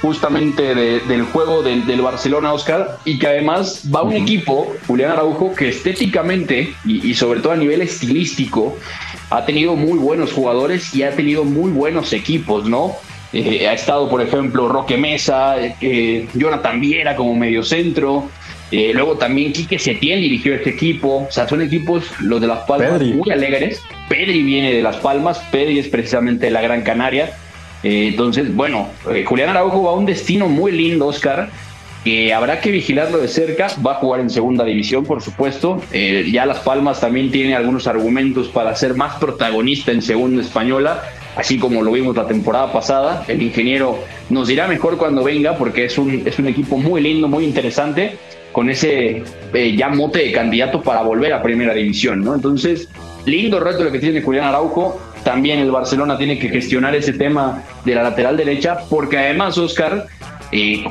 justamente del juego del, Barcelona, Oscar, y que además va un equipo, Julián Araujo, que estéticamente y, sobre todo a nivel estilístico ha tenido muy buenos jugadores y ha tenido muy buenos equipos, ¿no? Eh, ha estado, por ejemplo, Roque Mesa, eh, Jonathan Viera como mediocentro, eh, luego también Quique Setién dirigió este equipo, o sea, son equipos, los de Las Palmas, muy alegres. Pedri viene de Las Palmas, Pedri es precisamente de la Gran Canaria, eh, entonces, bueno, eh, Julián Araujo va a un destino muy lindo, Oscar, que habrá que vigilarlo de cerca. Va a jugar en segunda división, por supuesto. Eh, ya Las Palmas también tiene algunos argumentos para ser más protagonista en segunda española. así como lo vimos la temporada pasada. El ingeniero nos dirá mejor cuando venga porque es un, es un equipo muy lindo, muy interesante, con ese eh, ya mote de candidato para volver a Primera División, ¿no? Entonces, lindo reto lo que tiene Julián Araujo. También el Barcelona tiene que gestionar ese tema de la lateral derecha, porque además, Oscar, eh,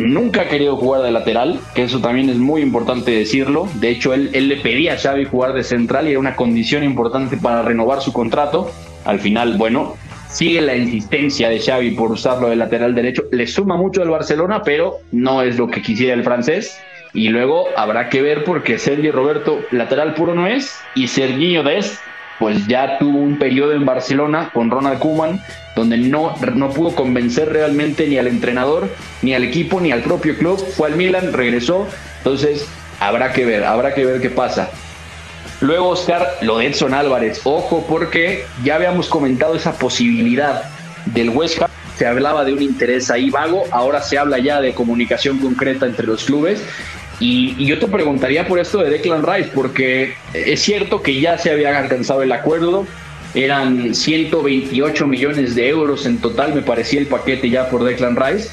nunca ha querido jugar de lateral, que eso también es muy importante decirlo. De hecho, él, él le pedía a Xavi jugar de central y era una condición importante para renovar su contrato. Al final, bueno, sigue la insistencia de Xavi por usarlo de lateral derecho. Le suma mucho al Barcelona, pero no es lo que quisiera el francés. Y luego habrá que ver porque Sergio Roberto lateral puro no es y Serginho Dest pues ya tuvo un periodo en Barcelona con Ronald Koeman donde no, no pudo convencer realmente ni al entrenador, ni al equipo, ni al propio club. Fue al Milan, regresó. Entonces, habrá que ver, habrá que ver qué pasa. Luego, Oscar, lo de Edson Álvarez. Ojo, porque ya habíamos comentado esa posibilidad del West. Se hablaba de un interés ahí vago, ahora se habla ya de comunicación concreta entre los clubes y, yo te preguntaría por esto de Declan Rice, porque es cierto que ya se había alcanzado el acuerdo, eran 128 millones de euros en total, me parecía el paquete ya por Declan Rice,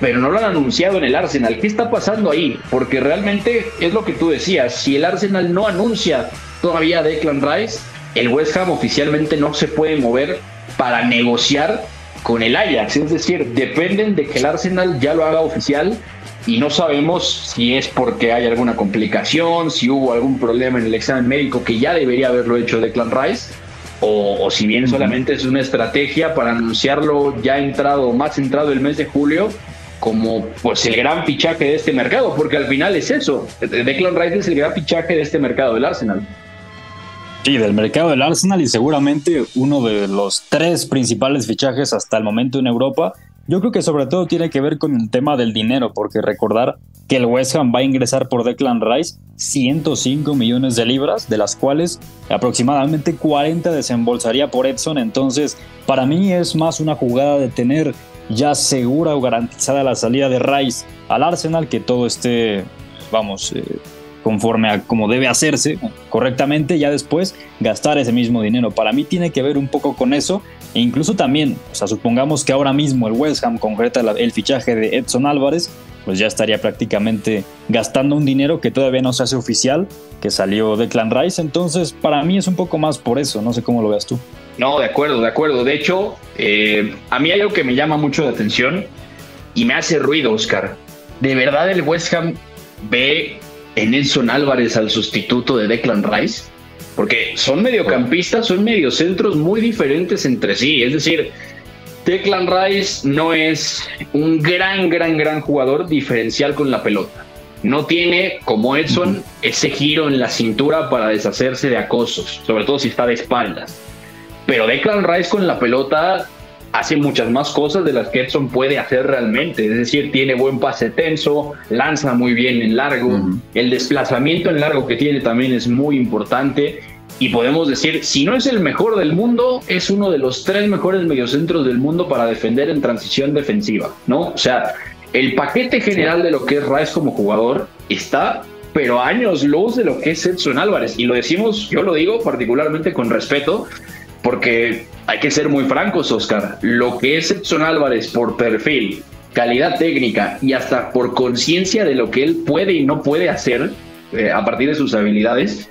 pero no lo han anunciado en el Arsenal. ¿Qué está pasando ahí? Porque realmente es lo que tú decías, si el Arsenal no anuncia todavía Declan Rice, el West Ham oficialmente no se puede mover para negociar con el Ajax, es decir, dependen de que el Arsenal ya lo haga oficial y no sabemos si es porque hay alguna complicación, si hubo algún problema en el examen médico que ya debería haberlo hecho Declan Rice, o, si bien solamente es una estrategia para anunciarlo ya entrado, más entrado el mes de julio, como pues el gran fichaje de este mercado, porque al final es eso, Declan Rice es el gran fichaje de este mercado del Arsenal. Sí, del mercado del Arsenal y seguramente uno de los tres principales fichajes hasta el momento en Europa yo creo que sobre todo tiene que ver con el tema del dinero, porque recordar que el West Ham va a ingresar por Declan Rice 105 millones de libras, de las cuales aproximadamente 40 desembolsaría por Edson. Entonces, para mí es más una jugada de tener ya segura o garantizada la salida de Rice al Arsenal, que todo esté, vamos, eh, conforme a como debe hacerse correctamente, ya después gastar ese mismo dinero. Para mí tiene que ver un poco con eso e incluso también, o sea, supongamos que ahora mismo el West Ham concreta el fichaje de Edson Álvarez, pues ya estaría prácticamente gastando un dinero que todavía no se hace oficial, que salió de Clan Rice. Entonces, para mí es un poco más por eso, no sé cómo lo veas tú. No, de acuerdo, de acuerdo. De hecho, eh, a mí hay algo que me llama mucho la atención y me hace ruido, Oscar. ¿De verdad el West Ham ve en Edson Álvarez al sustituto de Declan Rice? Porque son mediocampistas, son mediocentros muy diferentes entre sí. Es decir, Declan Rice no es un gran, gran, gran jugador diferencial con la pelota. No tiene, como Edson, ese giro en la cintura para deshacerse de acosos, sobre todo si está de espaldas. Pero Declan Rice con la pelota hace muchas más cosas de las que Edson puede hacer realmente. Es decir, tiene buen pase tenso, lanza muy bien en largo, el desplazamiento en largo que tiene también es muy importante. Y podemos decir, si no es el mejor del mundo, es uno de los tres mejores mediocentros del mundo para defender en transición defensiva, ¿no? O sea, el paquete general de lo que es Rice como jugador está, pero años luz de lo que es Edson Álvarez. Y lo decimos, yo lo digo particularmente con respeto, porque hay que ser muy francos, Oscar. Lo que es Edson Álvarez por perfil, calidad técnica y hasta por conciencia de lo que él puede y no puede hacer eh, a partir de sus habilidades,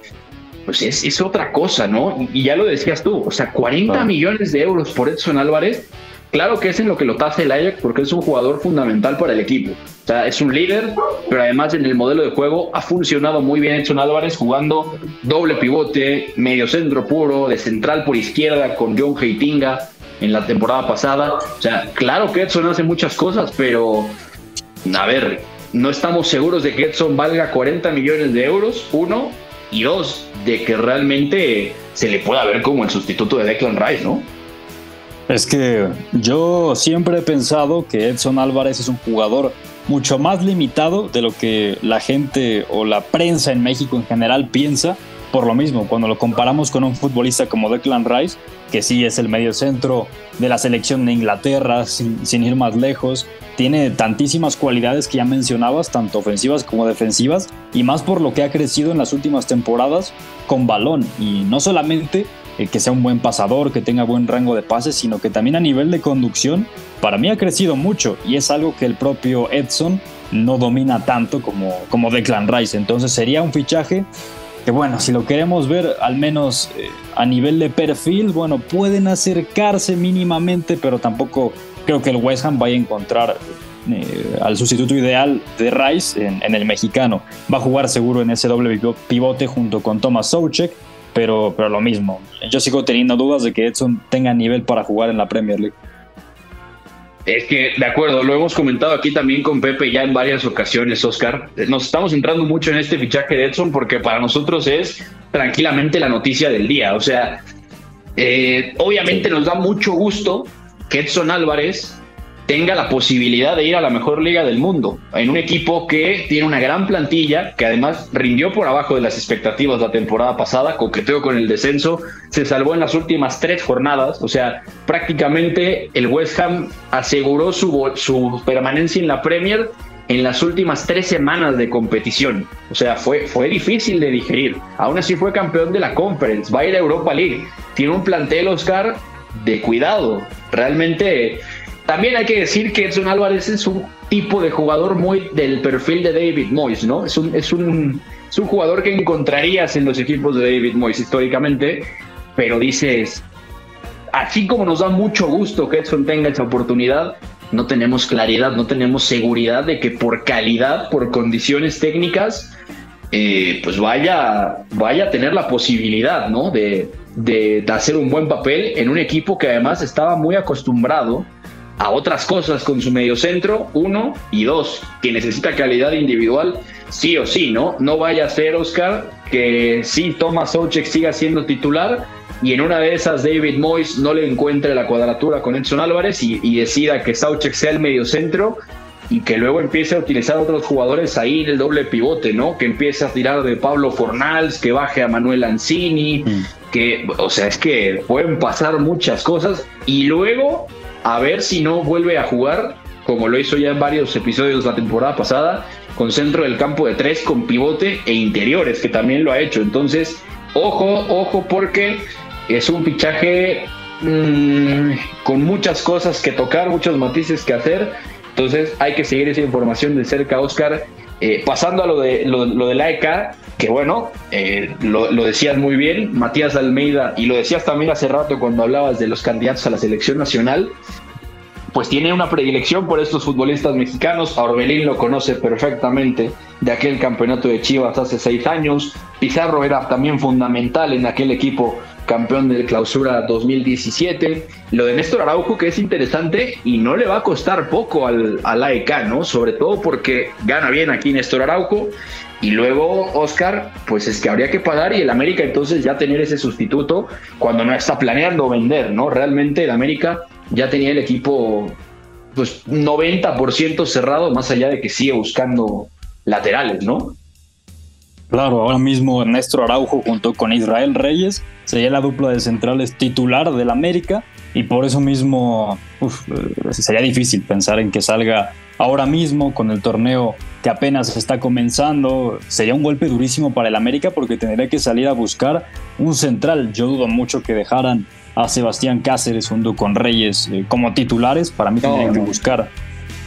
pues es, es, otra cosa, ¿no? Y ya lo decías tú, o sea, 40 millones de euros por Edson Álvarez Claro que es en lo que lo tasa el Ajax porque es un jugador fundamental para el equipo. O sea, es un líder, pero además en el modelo de juego ha funcionado muy bien Edson Álvarez jugando doble pivote, medio centro puro, de central por izquierda con John Heitinga en la temporada pasada. O sea, claro que Edson hace muchas cosas, pero a ver, no estamos seguros de que Edson valga 40 millones de euros, uno, y dos, de que realmente se le pueda ver como el sustituto de Declan Rice, ¿no? Es que yo siempre he pensado que Edson Álvarez es un jugador mucho más limitado de lo que la gente o la prensa en México en general piensa. Por lo mismo, cuando lo comparamos con un futbolista como Declan Rice, que sí es el medio centro de la selección de Inglaterra, sin, sin, ir más lejos, tiene tantísimas cualidades que ya mencionabas, tanto ofensivas como defensivas, y más por lo que ha crecido en las últimas temporadas con balón. Y no solamente eh, que sea un buen pasador, que tenga buen rango de pases, sino que también a nivel de conducción, para mí ha crecido mucho y es algo que el propio Edson no domina tanto como, como Declan Rice. Entonces sería un fichaje que bueno, si lo queremos ver al menos eh, a nivel de perfil, bueno, pueden acercarse mínimamente, pero tampoco creo que el West Ham vaya a encontrar eh, al sustituto ideal de Rice en, el mexicano. Va a jugar seguro en ese doble pivote junto con Thomas Soucek, pero, pero lo mismo. Yo sigo teniendo dudas de que Edson tenga nivel para jugar en la Premier League. Es que, de acuerdo, lo hemos comentado aquí también con Pepe ya en varias ocasiones, Oscar. Nos estamos entrando mucho en este fichaje de Edson porque para nosotros es tranquilamente la noticia del día. O sea, eh, obviamente nos da mucho gusto que Edson Álvarez tenga la posibilidad de ir a la mejor liga del mundo, en un equipo que tiene una gran plantilla, que además rindió por abajo de las expectativas la temporada pasada, coqueteó con el descenso, se salvó en las últimas tres jornadas, o sea, prácticamente el West Ham aseguró su, su permanencia en la Premier en las últimas tres semanas de competición. O sea, fue, fue difícil de digerir. Aún así fue campeón de la Conference, va a ir a Europa League. Tiene un plantel, Oscar, de cuidado. Realmente también hay que decir que Edson Álvarez es un tipo de jugador muy del perfil de David Moyes, ¿no? Es un, es un, es un jugador que encontrarías en los equipos de David Moyes históricamente, pero dices, así como nos da mucho gusto que Edson tenga esa oportunidad, no tenemos claridad, no tenemos seguridad de que por calidad, por condiciones técnicas, eh, pues vaya, vaya a tener la posibilidad, ¿no? De, de, de hacer un buen papel en un equipo que además estaba muy acostumbrado a otras cosas con su mediocentro, uno, y dos, que necesita calidad individual, sí o sí, ¿no? No vaya a ser, Oscar, que sí Thomas Soucek siga siendo titular y en una de esas David Moyes no le encuentre la cuadratura con Edson Álvarez y, decida que Soucek sea el mediocentro y que luego empiece a utilizar a otros jugadores ahí en el doble pivote, ¿no? Que empiece a tirar de Pablo Fornals, que baje a Manuel Ancini, mm. que, o sea, es que pueden pasar muchas cosas y luego a ver si no vuelve a jugar, como lo hizo ya en varios episodios la temporada pasada, con centro del campo de tres, con pivote e interiores, que también lo ha hecho. Entonces, ojo, ojo, porque es un fichaje mm, con muchas cosas que tocar, muchos matices que hacer. Entonces, hay que seguir esa información de cerca, Oscar. Eh, pasando a lo de, lo, de la ECA, que bueno, eh, lo, lo, decías muy bien, Matías Almeida, y lo decías también hace rato cuando hablabas de los candidatos a la selección nacional, pues tiene una predilección por estos futbolistas mexicanos. Orbelín lo conoce perfectamente de aquel campeonato de Chivas hace seis años. Pizarro era también fundamental en aquel equipo campeón de clausura 2017. Lo de Néstor Araujo que es interesante y no le va a costar poco al, al AEK, ¿no? Sobre todo porque gana bien aquí Néstor Araujo. Y luego, Oscar, pues es que habría que pagar y el América entonces ya tener ese sustituto cuando no está planeando vender, ¿no? Realmente el América ya tenía el equipo pues 90% cerrado, más allá de que sigue buscando laterales, ¿no? Claro, ahora mismo Néstor Araujo junto con Israel Reyes sería la dupla de centrales titular del América y por eso mismo eh, sería difícil pensar en que salga ahora mismo con el torneo que apenas está comenzando. Sería un golpe durísimo para el América porque tendría que salir a buscar un central. Yo dudo mucho que dejaran a Sebastián Cáceres junto con Reyes eh, como titulares. Para mí tendrían que buscar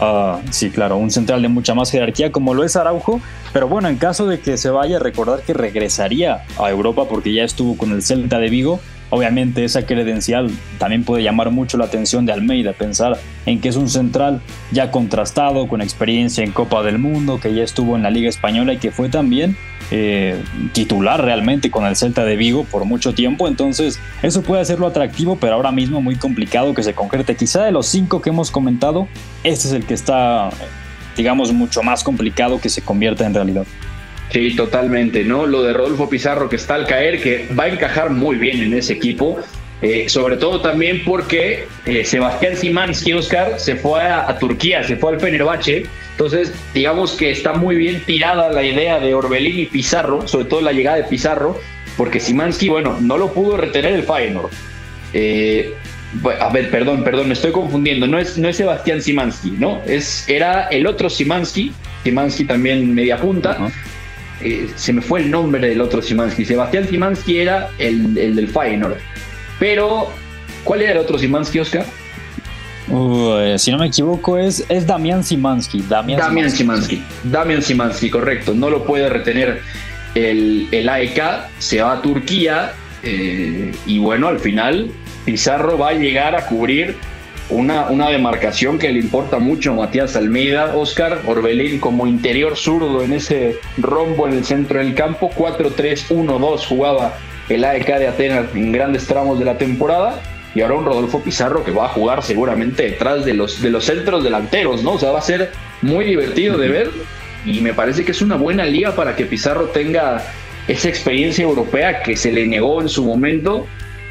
Ah, sí, claro, un central de mucha más jerarquía como lo es Araujo, pero bueno, en caso de que se vaya, recordar que regresaría a Europa porque ya estuvo con el Celta de Vigo Obviamente esa credencial también puede llamar mucho la atención de Almeida, pensar en que es un central ya contrastado, con experiencia en Copa del Mundo, que ya estuvo en la Liga Española y que fue también eh, titular realmente con el Celta de Vigo por mucho tiempo. Entonces eso puede hacerlo atractivo, pero ahora mismo muy complicado que se concrete. Quizá de los cinco que hemos comentado, este es el que está, digamos, mucho más complicado que se convierta en realidad. Sí, totalmente, ¿no? Lo de Rodolfo Pizarro que está al caer, que va a encajar muy bien en ese equipo. Eh, sobre todo también porque eh, Sebastián Simansky, Oscar, se fue a, Turquía, se fue al Fenerbahce. Entonces, digamos que está muy bien tirada la idea de Orbelín y Pizarro, sobre todo la llegada de Pizarro, porque Simansky, bueno, no lo pudo retener el Feyenoord. Eh, a ver, perdón, perdón, me estoy confundiendo. No es, no es Sebastián Simansky, ¿no? Es, era el otro Simansky, Simansky también media punta. Eh, se me fue el nombre del otro Simansky. Sebastián Simansky era el, el del Feyenoord. Pero, ¿cuál era el otro Simansky, Oscar? si no me equivoco, es, es Damián Simansky. Damián, Simansky. Damián Simansky, correcto. No lo puede retener el, el AEK, se va a Turquía eh, y bueno, al final Pizarro va a llegar a cubrir una, una, demarcación que le importa mucho a Matías Almeida, Oscar Orbelín como interior zurdo en ese rombo en el centro del campo, 4-3-1-2 jugaba el AEK de Atenas en grandes tramos de la temporada. Y ahora un Rodolfo Pizarro que va a jugar seguramente detrás de los, de los centros delanteros, ¿no? O sea, va a ser muy divertido de ver. Y me parece que es una buena liga para que Pizarro tenga esa experiencia europea que se le negó en su momento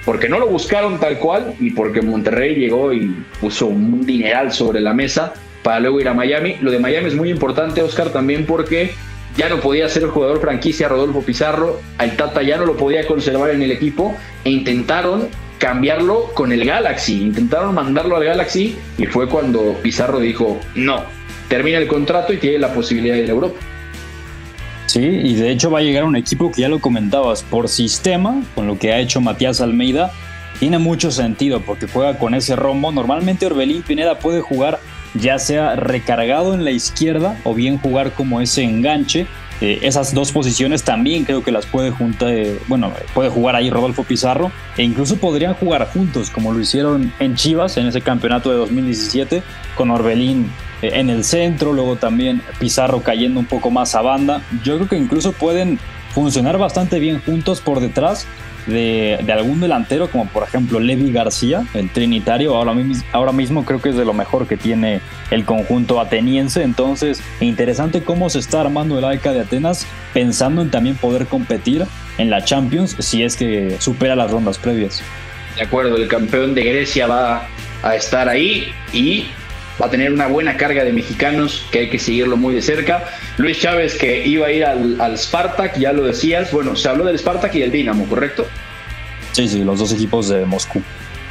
porque no lo buscaron tal cual y porque Monterrey llegó y puso un dineral sobre la mesa para luego ir a Miami. Lo de Miami es muy importante, Oscar, también porque ya no podía ser el jugador franquicia Rodolfo Pizarro, al Tata ya no lo podía conservar en el equipo e intentaron cambiarlo con el Galaxy. Intentaron mandarlo al Galaxy y fue cuando Pizarro dijo, no, termina el contrato y tiene la posibilidad de ir a Europa. Sí, y de hecho va a llegar un equipo que ya lo comentabas, por sistema, con lo que ha hecho Matías Almeida, tiene mucho sentido porque juega con ese rombo. Normalmente Orbelín Pineda puede jugar ya sea recargado en la izquierda o bien jugar como ese enganche eh, esas dos posiciones también creo que las puede juntar, eh, bueno, puede jugar ahí Rodolfo Pizarro e incluso podrían jugar juntos como lo hicieron en Chivas en ese campeonato de 2017 con Orbelín en el centro, luego también Pizarro cayendo un poco más a banda. Yo creo que incluso pueden funcionar bastante bien juntos por detrás de, algún delantero, como por ejemplo Levi García, el trinitario, ahora, ahora mismo creo que es de lo mejor que tiene el conjunto ateniense. Entonces, interesante cómo se está armando el AECA de Atenas, pensando en también poder competir en la Champions si es que supera las rondas previas. De acuerdo, el campeón de Grecia va a estar ahí y va a tener una buena carga de mexicanos que hay que seguirlo muy de cerca. Luis Chávez que iba a ir al, al Spartak, ya lo decías. Bueno, se habló del Spartak y del Dinamo, ¿correcto? Sí, sí, los dos equipos de Moscú.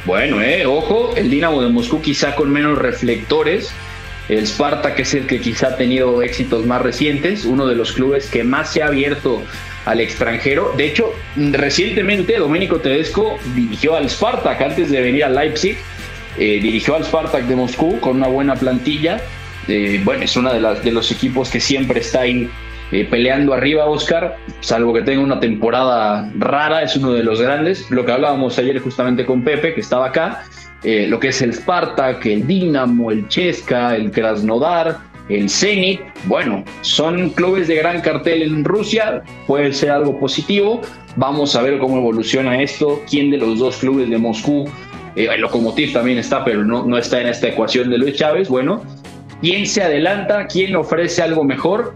Bueno, eh, ojo, el Dinamo de Moscú quizá con menos reflectores. El Spartak es el que quizá ha tenido éxitos más recientes, uno de los clubes que más se ha abierto al extranjero. De hecho, recientemente Domenico Tedesco dirigió al Spartak antes de venir al Leipzig eh, dirigió al Spartak de Moscú con una buena plantilla. Eh, bueno, es uno de, de los equipos que siempre está ahí eh, peleando arriba, Oscar, salvo que tenga una temporada rara, es uno de los grandes. Lo que hablábamos ayer justamente con Pepe, que estaba acá, lo que es el Spartak, el Dinamo, el Chesca, el Krasnodar, el Zenit, bueno, son clubes de gran cartel en Rusia, puede ser algo positivo. Vamos a ver cómo evoluciona esto, quién de los dos clubes de Moscú eh, el Lokomotiv también está, pero no, no está en esta ecuación de Luis Chávez. Bueno, ¿quién se adelanta? ¿Quién ofrece algo mejor?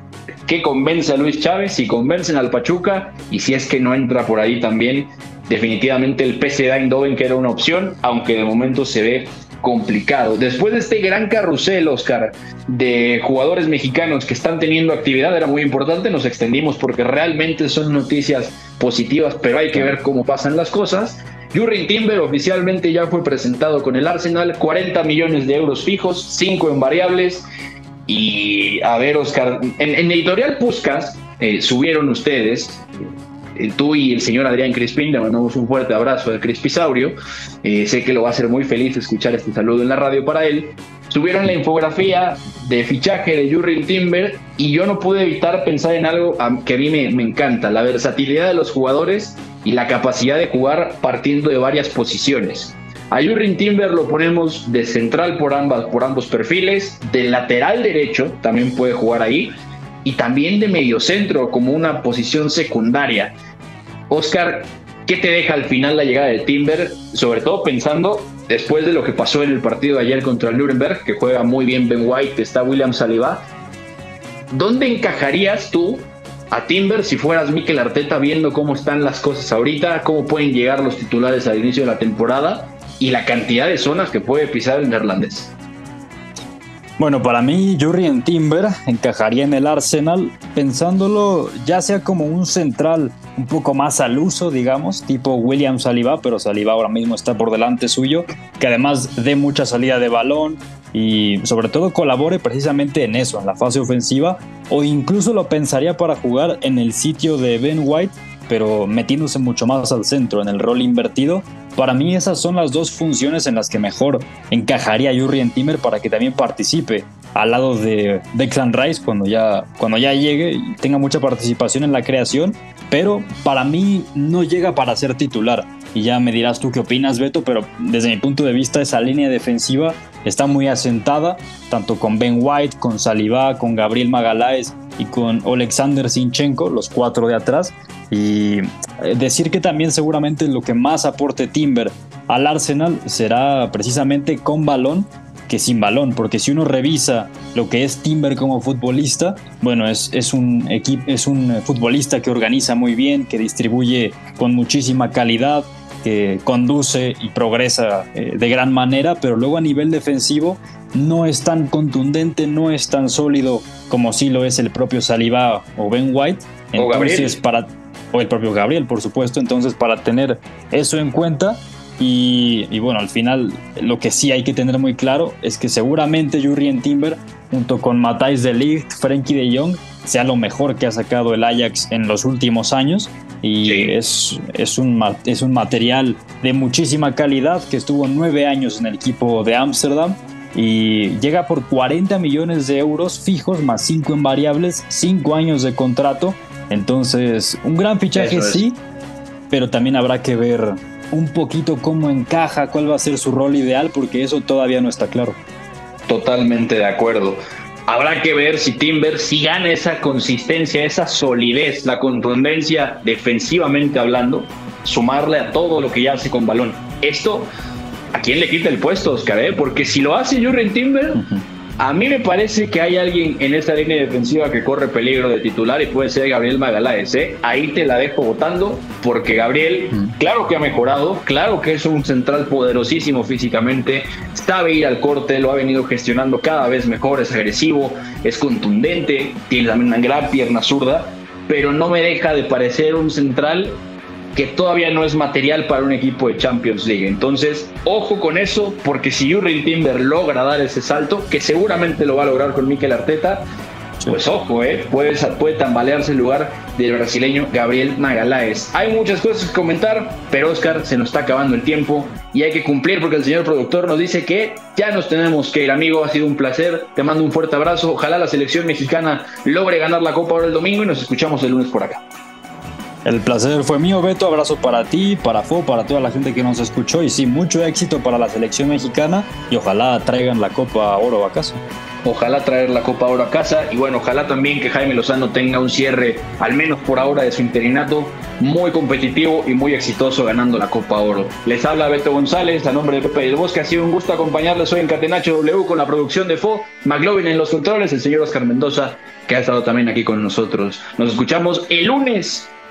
¿Qué convence a Luis Chávez? Si convencen al Pachuca y si es que no entra por ahí también, definitivamente el PSV Eindhoven que era una opción, aunque de momento se ve complicado. Después de este gran carrusel, Oscar, de jugadores mexicanos que están teniendo actividad, era muy importante, nos extendimos porque realmente son noticias positivas, pero hay que ver cómo pasan las cosas. Jurgen Timber oficialmente ya fue presentado con el Arsenal, 40 millones de euros fijos, 5 en variables. Y a ver, Oscar, en, editorial Puscas eh, subieron ustedes, eh, tú y el señor Adrián Crispín, le mandamos un fuerte abrazo al Crispisaurio. Eh, sé que lo va a hacer muy feliz escuchar este saludo en la radio para él. Subieron la infografía de fichaje de Jurgen Timber y yo no pude evitar pensar en algo que a mí me, me encanta, la versatilidad de los jugadores y la capacidad de jugar partiendo de varias posiciones. A Jurgen Timber lo ponemos de central por, ambas, por ambos perfiles, de lateral derecho, también puede jugar ahí, y también de mediocentro como una posición secundaria. Oscar, ¿qué te deja al final la llegada de Timber? Sobre todo pensando después de lo que pasó en el partido de ayer contra Nuremberg, que juega muy bien Ben White, está William Saliba. ¿Dónde encajarías tú a Timber si fueras Mikel Arteta viendo cómo están las cosas ahorita, cómo pueden llegar los titulares al inicio de la temporada y la cantidad de zonas que puede pisar el neerlandés? Bueno, para mí Jurrien Timber encajaría en el Arsenal pensándolo ya sea como un central un poco más al uso, digamos, tipo William Saliba, pero Saliba ahora mismo está por delante suyo, que además dé mucha salida de balón, y sobre todo colabore precisamente en eso, en la fase ofensiva, o incluso lo pensaría para jugar en el sitio de Ben White, pero metiéndose mucho más al centro, en el rol invertido. Para mí esas son las dos funciones en las que mejor encajaría Jurrien Timmer para que también participe al lado de Declan Rice cuando ya, cuando ya llegue y tenga mucha participación en la creación, pero para mí no llega para ser titular. Y ya me dirás tú qué opinas, Beto, pero desde mi punto de vista esa línea defensiva está muy asentada, tanto con Ben White, con Saliba, con Gabriel Magaláes y con Alexander Sinchenko, los cuatro de atrás. Y eh, decir que también seguramente lo que más aporte Timber al Arsenal será precisamente con balón que sin balón, porque si uno revisa lo que es Timber como futbolista, bueno, es, es, un, es un futbolista que organiza muy bien, que distribuye con muchísima calidad, que conduce y progresa eh, de gran manera, pero luego a nivel defensivo no es tan contundente, no es tan sólido como sí lo es el propio Saliba o Ben White. Entonces, para o el propio Gabriel, por supuesto. Entonces, para tener eso en cuenta, y, bueno, al final lo que sí hay que tener muy claro es que seguramente Jurrien Timber, junto con Matthijs de Ligt, Frenkie de Jong, sea lo mejor que ha sacado el Ajax en los últimos años. Y es, es, un, es un material de muchísima calidad que estuvo nueve años en el equipo de Ámsterdam y llega por 40 millones de euros fijos más 5 en variables, 5 años de contrato. Entonces, un gran fichaje sí, pero también habrá que ver un poquito cómo encaja, cuál va a ser su rol ideal, porque eso todavía no está claro. Totalmente de acuerdo. Habrá que ver si Timber si gana esa consistencia, esa solidez, la contundencia defensivamente hablando, sumarle a todo lo que ya hace con balón. Esto, ¿a quién le quita el puesto, Oscar? Eh? Porque si lo hace Jurgen Timber, a mí me parece que hay alguien en esta línea defensiva que corre peligro de titular y puede ser Gabriel Magaláes. ¿eh? Ahí te la dejo votando porque Gabriel, claro que ha mejorado, claro que es un central poderosísimo físicamente, sabe ir al corte, lo ha venido gestionando cada vez mejor, es agresivo, es contundente, tiene también una gran pierna zurda, pero no me deja de parecer un central que todavía no es material para un equipo de Champions League. Entonces, ojo con eso, porque si Jurgen Timber logra dar ese salto, que seguramente lo va a lograr con Mikel Arteta, pues ojo, eh, puede, puede tambalearse el lugar del brasileño Gabriel Magaláes. Hay muchas cosas que comentar, pero Oscar, se nos está acabando el tiempo y hay que cumplir porque el señor productor nos dice que ya nos tenemos que ir, amigo. Ha sido un placer. Te mando un fuerte abrazo. Ojalá la selección mexicana logre ganar la Copa ahora el domingo y nos escuchamos el lunes por acá. El placer fue mío, Beto. Abrazo para ti, para Fo, para toda la gente que nos escuchó. Y sí, mucho éxito para la selección mexicana. Y ojalá traigan la Copa Oro a casa. Ojalá traer la Copa Oro a casa. Y bueno, ojalá también que Jaime Lozano tenga un cierre, al menos por ahora, de su interinato, muy competitivo y muy exitoso ganando la Copa Oro. Les habla Beto González, a nombre de Pepe del Bosque. Ha sido un gusto acompañarles hoy en Catenacho W con la producción de Fo, McLovin en los controles, el señor Oscar Mendoza, que ha estado también aquí con nosotros. Nos escuchamos el lunes